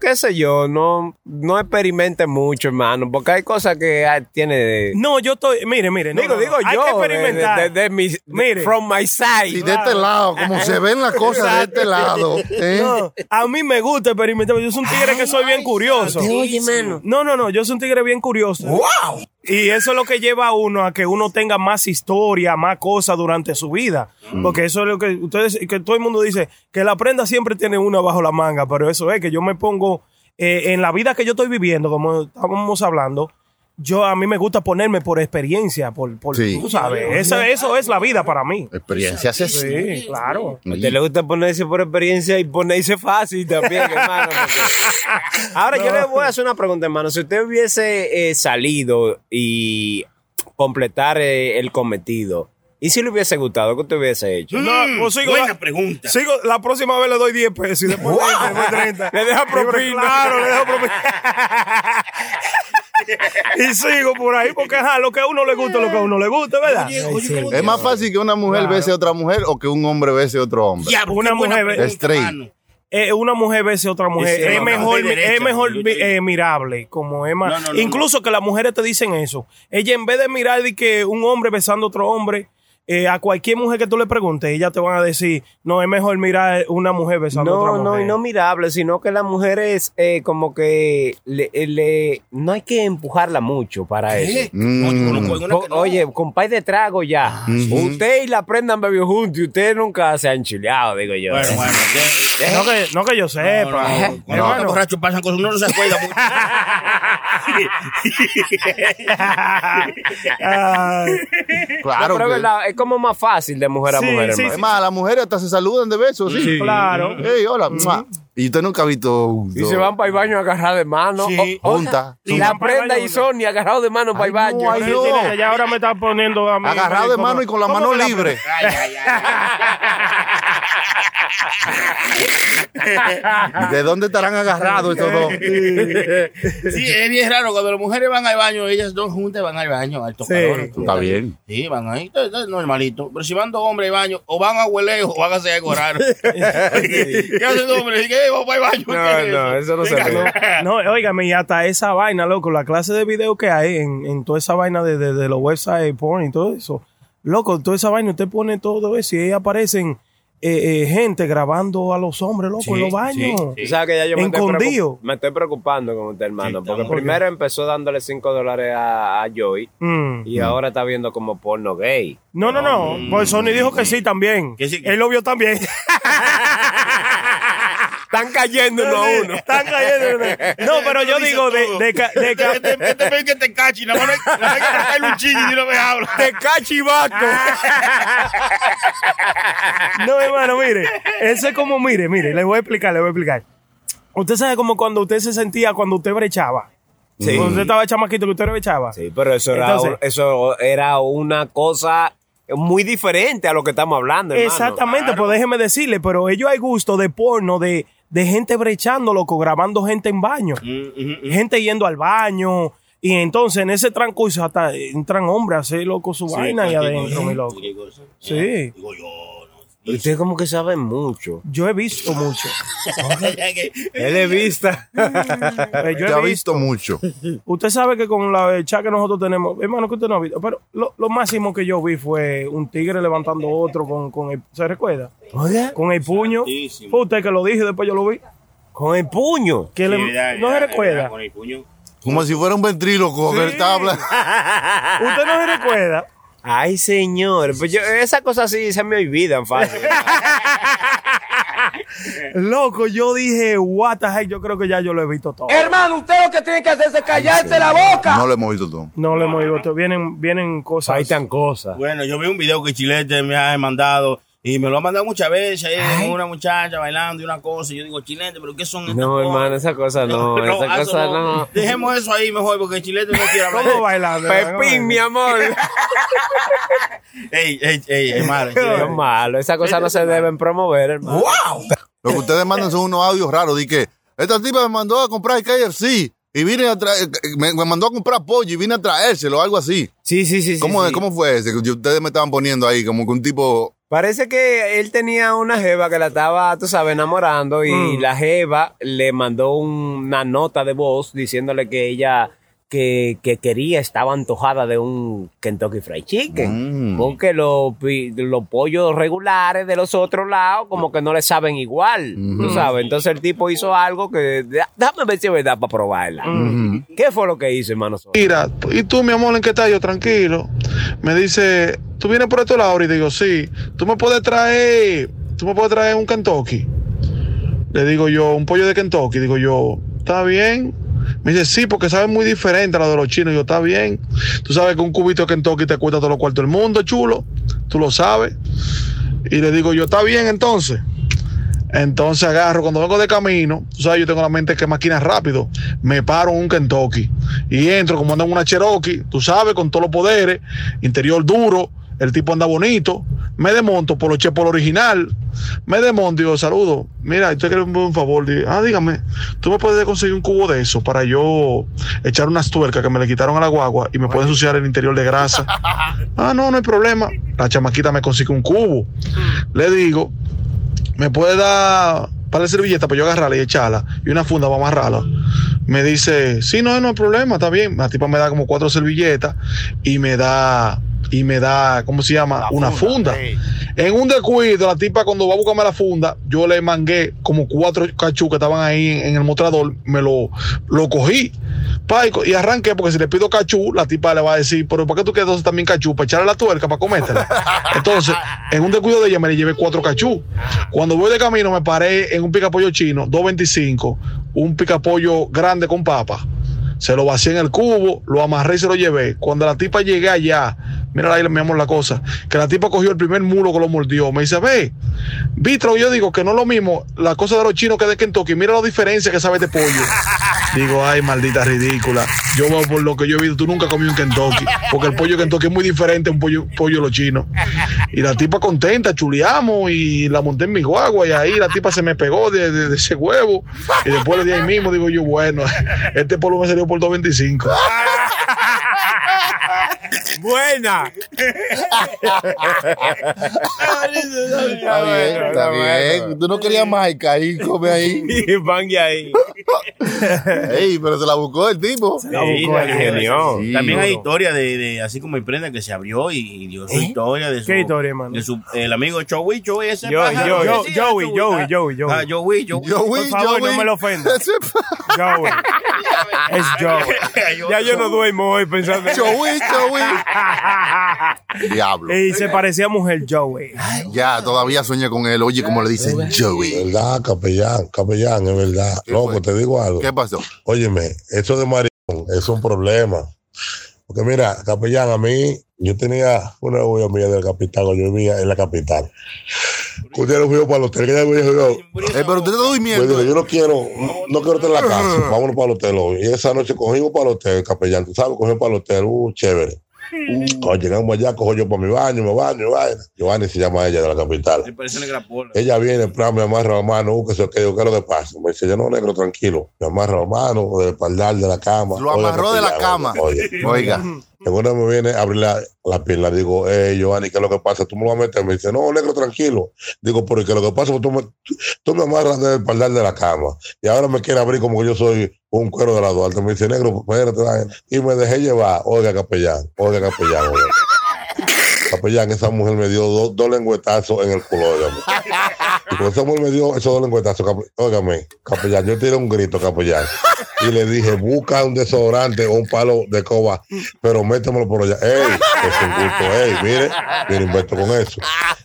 Speaker 7: qué sé yo, no, no experimente mucho, hermano, porque hay cosas que ah, tiene de...
Speaker 5: No, yo estoy, mire, mire, no,
Speaker 7: digo,
Speaker 5: no,
Speaker 7: digo.
Speaker 5: Hay
Speaker 7: yo,
Speaker 5: que
Speaker 7: de,
Speaker 5: experimentar.
Speaker 7: de- de mi, de-
Speaker 5: Mire.
Speaker 7: from my side.
Speaker 4: Y de este lado, como se ven las cosas de este lado. ¿eh?
Speaker 5: No, a mí me gusta experimentar. Yo soy un tigre que soy bien curioso.
Speaker 7: Oye, mano.
Speaker 5: No, no, no. Yo soy un tigre bien curioso. ¡Wow! Y eso es lo que lleva a uno a que uno tenga más historia, más cosas durante su vida. Porque eso es lo que ustedes, que todo el mundo dice, que la prenda siempre tiene una bajo la manga. Pero eso es que yo me pongo eh, en la vida que yo estoy viviendo, como estábamos hablando. Yo a mí me gusta ponerme por experiencia, por, por
Speaker 4: Sí.
Speaker 5: tú sabes, eso, eso es la vida para mí.
Speaker 4: Experiencias es.
Speaker 5: Sí, claro.
Speaker 7: A usted le gusta ponerse por experiencia y ponerse fácil también, hermano. porque- Ahora yo le voy a hacer una pregunta, hermano. Si usted hubiese eh, salido y completar eh, el cometido, ¿y si le hubiese gustado? ¿Qué usted hubiese hecho?
Speaker 5: No, pues sigo
Speaker 3: Buena
Speaker 5: la-
Speaker 3: pregunta.
Speaker 5: Sigo, la próxima vez le doy 10 pesos y después 20, después 30.
Speaker 7: Le deja propina.
Speaker 5: Claro, le dejo propina. y sigo por ahí porque ajá, lo que a uno le gusta, lo que a uno le gusta, ¿verdad?
Speaker 3: Oye, oye, ¿cómo
Speaker 4: Es más fácil que una mujer
Speaker 5: Claro.
Speaker 4: bese a otra mujer o que un hombre bese a otro hombre.
Speaker 5: Una mujer-
Speaker 4: Straight.
Speaker 3: mano.
Speaker 5: Eh, una mujer bese a otra mujer.
Speaker 3: Sí,
Speaker 5: es
Speaker 3: no,
Speaker 5: mejor,
Speaker 3: de derecha,
Speaker 5: es mejor eh, mirable. Como es más.
Speaker 3: No, no, no,
Speaker 5: Incluso que las mujeres te dicen eso. Ella, en vez de mirar de que un hombre besando a otro hombre, eh, a cualquier mujer que tú le preguntes, ellas te van a decir, no, es mejor mirar una mujer besando a
Speaker 7: No,
Speaker 5: otra
Speaker 7: no,
Speaker 5: mujer.
Speaker 7: y no mirable, sino que las mujeres eh, como que le, eh, le- no hay que empujarla mucho para eso.
Speaker 4: Mm.
Speaker 3: No, no.
Speaker 7: Oye, pay de trago ya. Usted y la prenda han bebido juntos y usted nunca se han chileado, digo yo.
Speaker 3: Bueno, bueno,
Speaker 5: No que, no que yo
Speaker 3: no,
Speaker 5: sepa.
Speaker 3: no, no. Cuando uno
Speaker 5: Hermano.
Speaker 3: está borracho pasan cosas, uno no se acuerda mucho.
Speaker 4: Claro.
Speaker 7: No, pero
Speaker 4: que-
Speaker 7: verdad, es como más fácil de mujer a
Speaker 5: Sí,
Speaker 7: mujer,
Speaker 5: sí,
Speaker 7: hermano.
Speaker 4: Es más, las mujeres hasta se saludan de besos, sí.
Speaker 5: Claro.
Speaker 4: Hey, hola. mua. Y usted nunca ha visto.
Speaker 7: Y se van para el baño agarrados de mano.
Speaker 5: Sí.
Speaker 7: O- o-
Speaker 4: Juntas.
Speaker 5: Sí.
Speaker 7: La
Speaker 5: Van
Speaker 7: prenda
Speaker 5: baño
Speaker 7: y Sonia agarrados de mano para el
Speaker 4: Ay,
Speaker 7: baño.
Speaker 4: no, ay,
Speaker 5: Sí,
Speaker 4: no.
Speaker 5: sí, ya ahora me está poniendo a mí.
Speaker 4: Agarrado de mano y con la
Speaker 5: ¿Cómo
Speaker 4: mano
Speaker 5: que
Speaker 4: libre.
Speaker 3: Ay, ay,
Speaker 4: ¿De dónde estarán agarrados estos dos?
Speaker 3: Sí, es bien raro. Cuando las mujeres van al baño, ellas dos juntas van al baño, al tocador.
Speaker 4: Está bien.
Speaker 3: Sí, van ahí, es normalito. Pero si van dos hombres al baño, o van a huele o van a hacer algo raro. ¿Qué hacen dos hombres? ¿Qué? Vamos para el baño. ¿Qué es
Speaker 7: No, no, eso no se puede.
Speaker 5: No, óigame, y hasta esa vaina, loco, la clase de video que hay en, en toda esa vaina de, de, de los websites porn y todo eso. Loco, toda esa vaina, usted pone todo eso y ahí aparecen eh, eh, gente grabando a los hombres, loco, en los baños.
Speaker 7: Tú sabes que ya yo me estoy, me estoy preocupando con usted, hermano.
Speaker 3: Sí,
Speaker 7: porque primero empezó dándole 5 dólares a, a Joey
Speaker 5: Mm.
Speaker 7: y ahora está viendo como porno gay.
Speaker 5: No, no, no. Pues Sony dijo que sí también.
Speaker 3: Que sí.
Speaker 5: Él lo vio también.
Speaker 7: Están cayendo uno a uno.
Speaker 5: Están cayendo. No, pero yo digo de, de, de, ca-
Speaker 3: Este este ven que te cachi, nada más que un ching y no me habla.
Speaker 5: de cachivato. No, hermano, mire. Eso es como, mire, mire, le voy a explicar, le voy a explicar. Usted sabe como cuando usted se sentía cuando usted brechaba.
Speaker 7: Sí.
Speaker 5: Cuando usted estaba chamaquito que usted brechaba.
Speaker 7: Sí, pero eso era,
Speaker 5: Entonces-
Speaker 7: eso era una cosa muy diferente a lo que estamos hablando. hermano.
Speaker 5: Exactamente, pues déjeme decirle, pero ellos hay gusto de porno, de, de gente brechando, loco, grabando gente en baño. Gente yendo al baño. Y entonces en ese transcurso hasta entran hombres a hacer loco su vaina ahí adentro, mi loco. Sí,
Speaker 7: Usted como que sabe mucho.
Speaker 5: yo he visto mucho.
Speaker 7: Él vista.
Speaker 5: Eh, yo
Speaker 4: Te
Speaker 5: he
Speaker 4: ha visto mucho.
Speaker 5: Usted sabe que con la chat que nosotros tenemos, hermano, que usted no ha visto, pero lo, lo máximo que yo vi fue un tigre levantando otro con, con el, ¿se recuerda?
Speaker 7: Oiga,
Speaker 5: Con el puño. Fue usted que lo dije, después yo lo vi.
Speaker 7: con el puño.
Speaker 5: Que le- no se recuerda.
Speaker 3: Con el puño.
Speaker 4: Como si fuera un ventríloco que él estaba hablando.
Speaker 5: Usted no se recuerda.
Speaker 7: Ay, señor. Pues yo, esas cosas sí se me olvidan fácil.
Speaker 5: Loco, yo dije, what the heck, yo creo que ya yo lo he visto todo.
Speaker 6: Hermano, usted lo que tiene que hacer es callarse la boca.
Speaker 4: No lo hemos visto todo.
Speaker 5: No lo hemos visto, vienen, vienen cosas.
Speaker 7: Hay tan cosas.
Speaker 3: Bueno, yo vi un video que Chilete me ha mandado y me lo ha mandado muchas veces. Ahí una muchacha bailando y una cosa. Y yo digo, Chilete, ¿pero qué son estas
Speaker 7: No,
Speaker 3: cosas?
Speaker 7: hermano, esa cosa no. esa
Speaker 3: eso
Speaker 7: cosa no.
Speaker 3: Dejemos eso ahí mejor porque Chilete no quiere hablar.
Speaker 5: ¿Cómo bailando?
Speaker 7: Pepín, mi amor.
Speaker 3: Ey, ey, ey, hermano.
Speaker 7: Qué malo. Esas cosas no se deben promover, hermano.
Speaker 4: Lo que ustedes mandan son unos audios raros. Que esta tipa me mandó a comprar KFC y vine a traer, me, me mandó a comprar pollo y vine a traérselo, algo así.
Speaker 7: Sí, sí, sí. sí,
Speaker 4: ¿Cómo,
Speaker 7: sí.
Speaker 4: ¿Cómo fue ese? Que ustedes me estaban poniendo ahí como que un tipo.
Speaker 7: Parece que él tenía una jeva que la estaba, tú sabes, enamorando y
Speaker 5: Mm.
Speaker 7: la jeva le mandó una nota de voz diciéndole que ella que, que quería, estaba antojada de un Kentucky Fried Chicken.
Speaker 4: Mm.
Speaker 7: Porque los, pollos regulares de los otros lados como que no le saben igual, tú sabes. Entonces el tipo hizo algo que, déjame ver si es verdad para probarla. ¿Qué fue lo que hizo, hermano?
Speaker 6: Mira, ¿y tú, mi amor, en qué estás? Yo, tranquilo. Me dice, ¿tú vienes por estos lados? Y digo, sí. ¿Tú me puedes traer, tú me puedes traer un Kentucky? Le digo yo, un pollo de Kentucky. Digo yo, ¿está bien? Me dice, sí, porque sabe muy diferente a lo de los chinos. Yo, está bien. Tú sabes que un cubito de Kentucky te cuesta todos los cuartos del mundo, chulo. Tú lo sabes. Y le digo yo, está bien entonces. Entonces agarro, cuando vengo de camino, tú sabes, yo tengo la mente que maquina rápido, me paro en un Kentucky y entro como ando en una Cherokee, tú sabes, con todos los poderes, interior duro, el tipo anda bonito, me desmonto por lo por original, me desmonto y digo, saludo, mira, usted quiere un favor, Digo, ah, dígame, tú me puedes conseguir un cubo de eso para yo echar unas tuercas que me le quitaron a la guagua y me puede ensuciar el interior de grasa. ah, no, no hay problema. La chamaquita me consigue un cubo. Le digo, me puede dar para la servilleta para yo agarrarla y echarla y una funda para amarrarla. Me dice, sí, no, no hay problema, está bien. La tipa me da como cuatro servilletas y me da, y me da, ¿cómo se llama? una funda. En un descuido, la tipa cuando va a buscarme la funda, yo le mangué como cuatro cachú que estaban ahí en, en el mostrador, me lo, lo cogí. y arranqué porque si le pido cachú, la tipa le va a decir, pero ¿por qué tú quieres entonces también cachú? Para echarle la tuerca, para comértela. Entonces, en un descuido de ella me le llevé cuatro cachú. Cuando voy de camino me paré en un picapollo chino, 2.25, un picapollo grande con papa. Se lo vacié en el cubo, lo amarré y se lo llevé. Cuando la tipa llegué allá, mira ahí mi amor la cosa, que la tipa cogió el primer mulo que lo mordió. Me dice, ve, Vitro, yo digo que no es lo mismo la cosa de los chinos que de Kentucky. Mira la diferencia que sabe de pollo. Digo, ay, maldita ridícula. Yo por lo que yo he visto, tú nunca comí un Kentucky. Porque el pollo Kentucky es muy diferente a un pollo, pollo de los chinos. Y la tipa contenta, chuleamos y la monté en mi guagua y ahí la tipa se me pegó de, de- de ese huevo. Y después di ahí mismo, digo yo, bueno, este polvo me salió por 2.25.
Speaker 7: Buena.
Speaker 4: Está bien, está bien. Tú no querías más ahí, come ahí.
Speaker 7: Y van y ahí.
Speaker 4: Ey, pero se la buscó el tipo.
Speaker 7: La ingenió.
Speaker 4: Sí,
Speaker 3: También hay historia de, de así como emprenda que se abrió y, y dio
Speaker 7: ¿Eh?
Speaker 3: su historia de su,
Speaker 5: ¿Qué historia, hermano?
Speaker 3: de su el amigo Joey, Joey ese
Speaker 7: Yo-
Speaker 3: pájaro
Speaker 7: yo-
Speaker 5: yo- Joey, Joey, Joey, Joey.
Speaker 3: Ah, Joey, Joey.
Speaker 5: Por favor, no me lo ofenda. Joey. Es Joey.
Speaker 7: Ya yo no duermo hoy pensando en
Speaker 4: Joey, Joey. Diablo.
Speaker 5: Y se parecía a mujer Joey.
Speaker 4: Ya, todavía sueño con él. Oye, como le dicen Joey.
Speaker 11: ¿Verdad, capellán? Capellán, es verdad. Loco, te digo algo.
Speaker 4: ¿Qué pasó?
Speaker 11: Óyeme, eso de maricón es un problema. Porque mira, capellán, a mí, yo tenía una novia mía del capital, yo vivía en la capital. Un día nos fuimos para el hotel, que ella me dijo, yo,
Speaker 4: Eh, pero usted está durmiendo.
Speaker 11: dile, yo no quiero, no quiero estar en la casa, vámonos para el hotel hoy. Y esa noche cogimos para el hotel, capellán, tú sabes, cogimos para el hotel, uh, chévere. Cuando llegamos allá, cojo yo para mi baño, me baño, vaina. Giovanni se llama ella de la capital.
Speaker 3: Parece negra pola.
Speaker 11: Ella viene, en plan, me amarra la mano, uh, que se quedó, ¿qué es lo que pasa? Me dice, yo no, negro, tranquilo. Me amarra la mano, del espaldar de la cama.
Speaker 4: Lo
Speaker 11: Oiga,
Speaker 4: amarró de la cama.
Speaker 11: Oye,
Speaker 4: Oiga.
Speaker 11: En una me viene a abrir la, la pierna, digo, hey, Giovanni, ¿qué es lo que pasa? Tú me lo vas a meter. Me dice, no, negro, tranquilo. Digo, pero ¿qué es lo que pasa? Tú me, tú, me amarras del espaldar de la cama. Y ahora me quiere abrir como que yo soy un cuero de la Duarte. Me dice, negro, espérate. Y me dejé llevar. Oiga, capellán, oiga, capellán, oiga. Capellán, esa mujer me dio dos, dos lengüetazos en el culo. Y cuando me dio esos dos lengüetazos, cap- óigame, capellán, yo tiré un grito, capellán. Y le dije, busca un desodorante o un palo de coba, pero métemelo por allá. ¡Ey! Es un gusto, ey, mire, mire, invento con eso.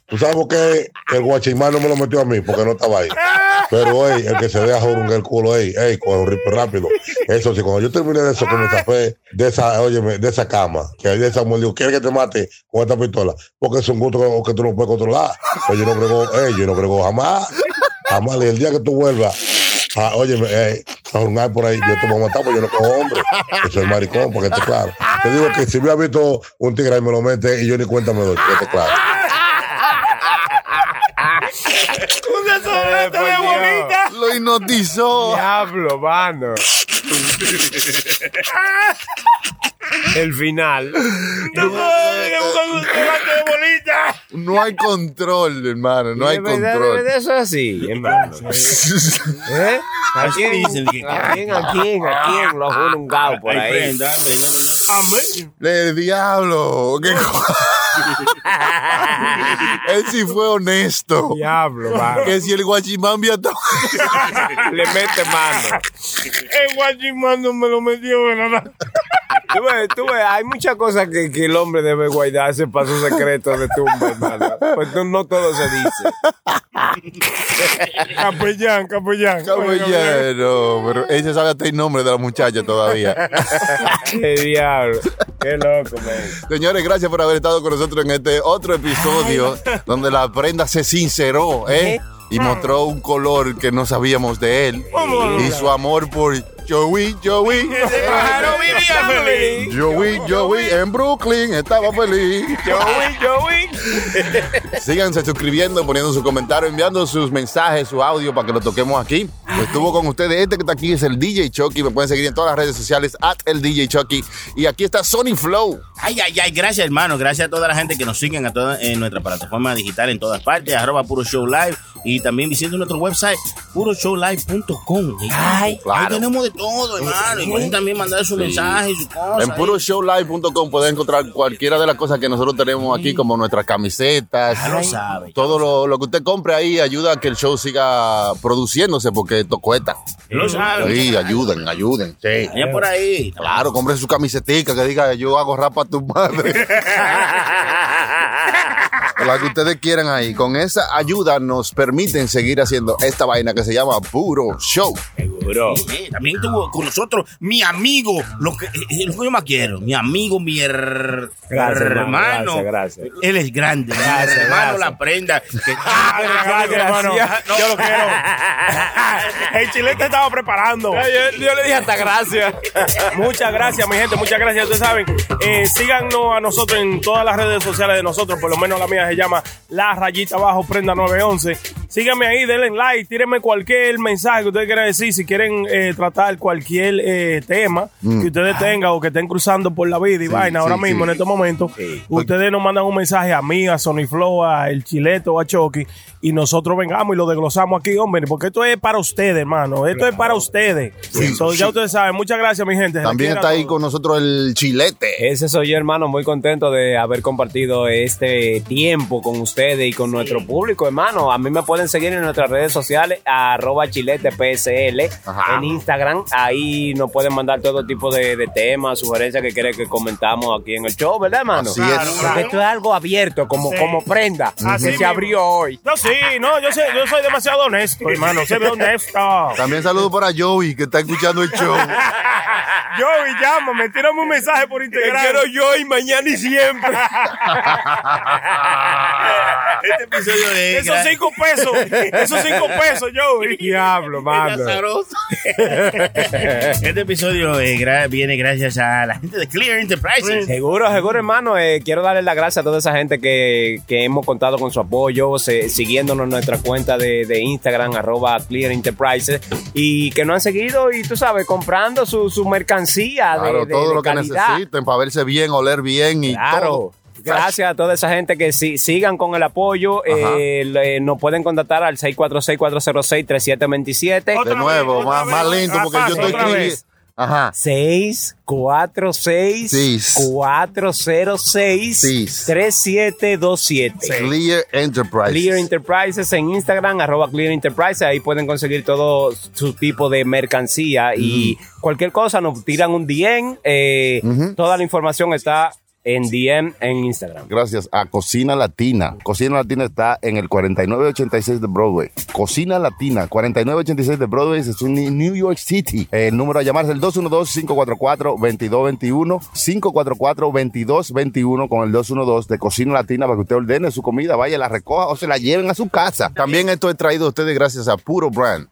Speaker 11: ¿Tú sabes por qué el guachimán no me lo metió a mí? Porque no estaba ahí. Pero, ey, el que se deja jorungar el culo, ey, ey, con un rip rápido. Eso sí, cuando yo terminé de eso, que me zafé de esa, óyeme, de esa cama, que hay de esa mujer, digo, ¿quieres que te mate con esta pistola? Porque es un gusto que, tú no puedes controlar. Pues yo no brego, ey, yo no brego jamás. Jamás, y el día que tú vuelvas, a, óyeme, ey, a jorungar por ahí, yo te voy a matar porque yo no cojo hombre. Yo soy maricón, porque esté claro. Te digo que si me ha visto un tigre y me lo mete y yo ni cuenta me doy, que esté claro.
Speaker 5: De bonita.
Speaker 4: Lo hipnotizó.
Speaker 7: Diablo, mano. El final.
Speaker 4: No hay control, hermano. No hay
Speaker 7: De de
Speaker 4: control.
Speaker 7: verdad, Eso es así, hermano. ¿Eh? ¿A quién?
Speaker 3: dicen
Speaker 7: ¿A quién? ¿A quién? ¿A quién? Lo juro un gao por ahí.
Speaker 3: prenda.
Speaker 4: Le diablo. ¿Qué co- Él sí fue honesto.
Speaker 7: Diablo, mano.
Speaker 4: Que si el todo.
Speaker 7: Le mete mano.
Speaker 5: El guachimán no me lo metió, ¿verdad?
Speaker 7: Tú ves, tú ves, hay muchas cosas que, que el hombre debe guardarse para sus secretos de tumba, hermano. Pues no, no todo se dice.
Speaker 5: Capellán, capellán.
Speaker 4: Caballero. Pero él se sabe hasta el nombre de la muchacha todavía.
Speaker 7: Qué diablo. Qué loco, man.
Speaker 4: Señores, gracias por haber estado con nosotros en este otro episodio donde la prenda se sinceró, ¿eh? Y mostró un color que no sabíamos de él. Y su amor por Joey, Joey.
Speaker 3: Ese pájaro vivía feliz.
Speaker 4: Joey, Joey en Brooklyn estaba feliz.
Speaker 7: Joey, Joey.
Speaker 4: Síganse suscribiendo, poniendo su comentario, enviando sus mensajes, su audio para que lo toquemos aquí. Estuvo con ustedes. Este que está aquí es el DJ Chucky. Me pueden seguir en todas las redes sociales, at el DJ Chucky. Y aquí está Sony Flow.
Speaker 3: Ay, ay, ay, gracias hermano, gracias a toda la gente que nos siguen a toda, en nuestra plataforma digital en todas partes, arroba Puro Show Live y también visiten nuestro website puroshowlive.com. Ay,
Speaker 4: Claro.
Speaker 3: ahí tenemos de todo, hermano, y pueden también mandar su mensaje, su cosa.
Speaker 4: En puroshowlive.com pueden encontrar cualquiera de las cosas que nosotros tenemos aquí, como nuestras camisetas.
Speaker 3: Ya lo sabe.
Speaker 4: Todo lo, lo que usted compre ahí ayuda a que el show siga produciéndose porque esto cuesta.
Speaker 3: Ya lo sabe.
Speaker 4: Sí, ayuden, ayuden. Sí.
Speaker 3: Vayan por ahí.
Speaker 4: Claro, compre su camisetica que diga yo hago rap a tu madre. La que ustedes quieran ahí. Con esa ayuda nos permiten seguir haciendo esta vaina que se llama Puro Show.
Speaker 3: Seguro. Eh, también tuvo con nosotros mi amigo, lo que, eh, lo que yo más quiero, mi amigo, mi her-
Speaker 7: Gracias, hermano, gracias, gracias.
Speaker 3: Él es grande,
Speaker 7: Gracias,
Speaker 3: mi hermano
Speaker 7: gracias.
Speaker 3: la prenda. Que,
Speaker 5: Gracias, hermano. Yo lo quiero. El chilete estaba preparando.
Speaker 7: Yo, yo le dije hasta gracias.
Speaker 5: Muchas gracias, mi gente, muchas gracias. Ustedes saben, eh, síganos a nosotros en todas las redes sociales de nosotros, por lo menos la mía se llama La Rayita Abajo Prenda 911. Síganme ahí, denle like, tírenme cualquier mensaje que ustedes quieran decir, si quieren eh, tratar cualquier eh, tema que ustedes tengan o que estén cruzando por la vida y vaina
Speaker 4: sí,
Speaker 5: ahora mismo
Speaker 4: sí.
Speaker 5: en estos momentos, ustedes nos mandan un mensaje a mí, a Sony Flow, a El Chileto, a Chucky, y nosotros vengamos y lo desglosamos aquí, hombre, porque esto es para ustedes, hermano. Esto es para ustedes. Entonces, ya ustedes saben. Muchas gracias, mi gente.
Speaker 4: También está ahí con nosotros el chilete.
Speaker 7: Ese soy yo, hermano, muy contento de haber compartido este tiempo con ustedes y con nuestro público, hermano. A mí me pueden seguir en nuestras redes sociales, arroba chiletepsl,
Speaker 4: Ajá.
Speaker 7: en Instagram. Ahí nos pueden mandar todo tipo de, de temas, sugerencias que quieren que comentamos aquí en el show, ¿verdad, hermano?
Speaker 4: Así es. Claro,
Speaker 7: Porque esto es algo abierto, como,
Speaker 5: Sí.
Speaker 7: como prenda,
Speaker 5: Así
Speaker 7: que se
Speaker 5: mismo.
Speaker 7: abrió hoy.
Speaker 5: No, sí, no, yo, sé, yo soy demasiado honesto, hermano. Se ve honesto.
Speaker 4: También saludo para Joey, que está escuchando el show.
Speaker 5: Yo y llámame, tírame un mensaje por Instagram.
Speaker 7: quiero yo y mañana y siempre.
Speaker 3: Este episodio de
Speaker 5: Esos cinco pesos, esos cinco pesos, yo.
Speaker 7: Diablo, mano.
Speaker 3: Este episodio eh, gra- viene gracias a la gente de Clear Enterprises.
Speaker 7: Seguro, seguro, hermano. Eh, quiero darle las gracias a toda esa gente que, que hemos contado con su apoyo, se- siguiéndonos en nuestra cuenta de, de Instagram, arroba Clear Enterprises, y que nos han seguido y tú sabes, comprando su, su mercancía de,
Speaker 4: Claro,
Speaker 7: de-
Speaker 4: todo
Speaker 7: de
Speaker 4: lo que necesiten para verse bien, oler bien y
Speaker 7: Claro.
Speaker 4: todo.
Speaker 7: Gracias a toda esa gente que si- sigan con el apoyo. Eh, le- nos pueden contactar al 646-406-3727.
Speaker 4: De nuevo, más, más lento porque yo estoy escribiendo. Ajá.
Speaker 7: 646
Speaker 4: Seis.
Speaker 7: 406
Speaker 4: Seis.
Speaker 7: 3727.
Speaker 4: Clear Enterprise.
Speaker 7: Clear Enterprises en Instagram, arroba Clear Enterprises, ahí pueden conseguir todo su tipo de mercancía y cualquier cosa nos tiran un DM, eh, toda la información está en DM en Instagram.
Speaker 4: Gracias a Cocina Latina. Cocina Latina está en el 4986 de Broadway. Cocina Latina, 4986 de Broadway, es en New York City. El número a llamar es el 212-544-2221. 544-2221 con el 212 de Cocina Latina para que usted ordene su comida, vaya, la recoja o se la lleven a su casa. También esto es traído a ustedes gracias a Puro Brand.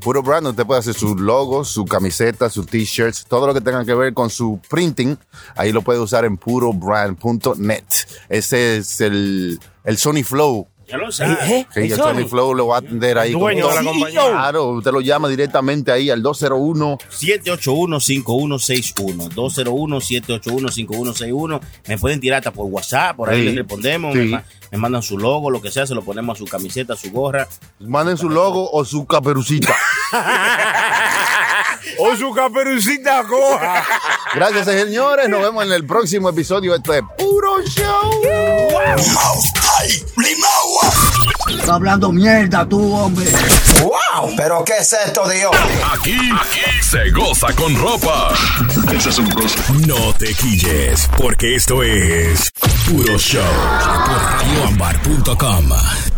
Speaker 4: Puro Brand, usted puede hacer sus logos, su camiseta, sus t-shirts, todo lo que tenga que ver con su printing, ahí lo puede usar en purobrand.net. Ese es el, el Sony Flow.
Speaker 3: Ya lo.
Speaker 7: ¿Eh?
Speaker 4: Sí, el
Speaker 7: ¿El
Speaker 4: Sony? Flow lo va a atender ahí. Con
Speaker 5: dueño
Speaker 4: todo.
Speaker 5: de la compañía.
Speaker 4: Claro, usted lo llama directamente ahí al 201.
Speaker 3: 781-5161. 201-781-5161. Me pueden tirar hasta por WhatsApp, por ahí
Speaker 4: Sí.
Speaker 3: les respondemos.
Speaker 4: Sí.
Speaker 3: Me, me mandan su logo, lo que sea, se lo ponemos a su camiseta, a su gorra.
Speaker 4: Manden su logo o su caperucita.
Speaker 5: O su caperucita coja.
Speaker 4: Gracias, señores. Nos vemos en el próximo episodio. Esto es Puro Show.
Speaker 8: Está hablando mierda tú, hombre.
Speaker 12: ¡Wow! ¿Pero qué es esto, Dios?
Speaker 2: Aquí, aquí se goza con ropa. No te quilles, porque esto es Puro Show por radioambar.com.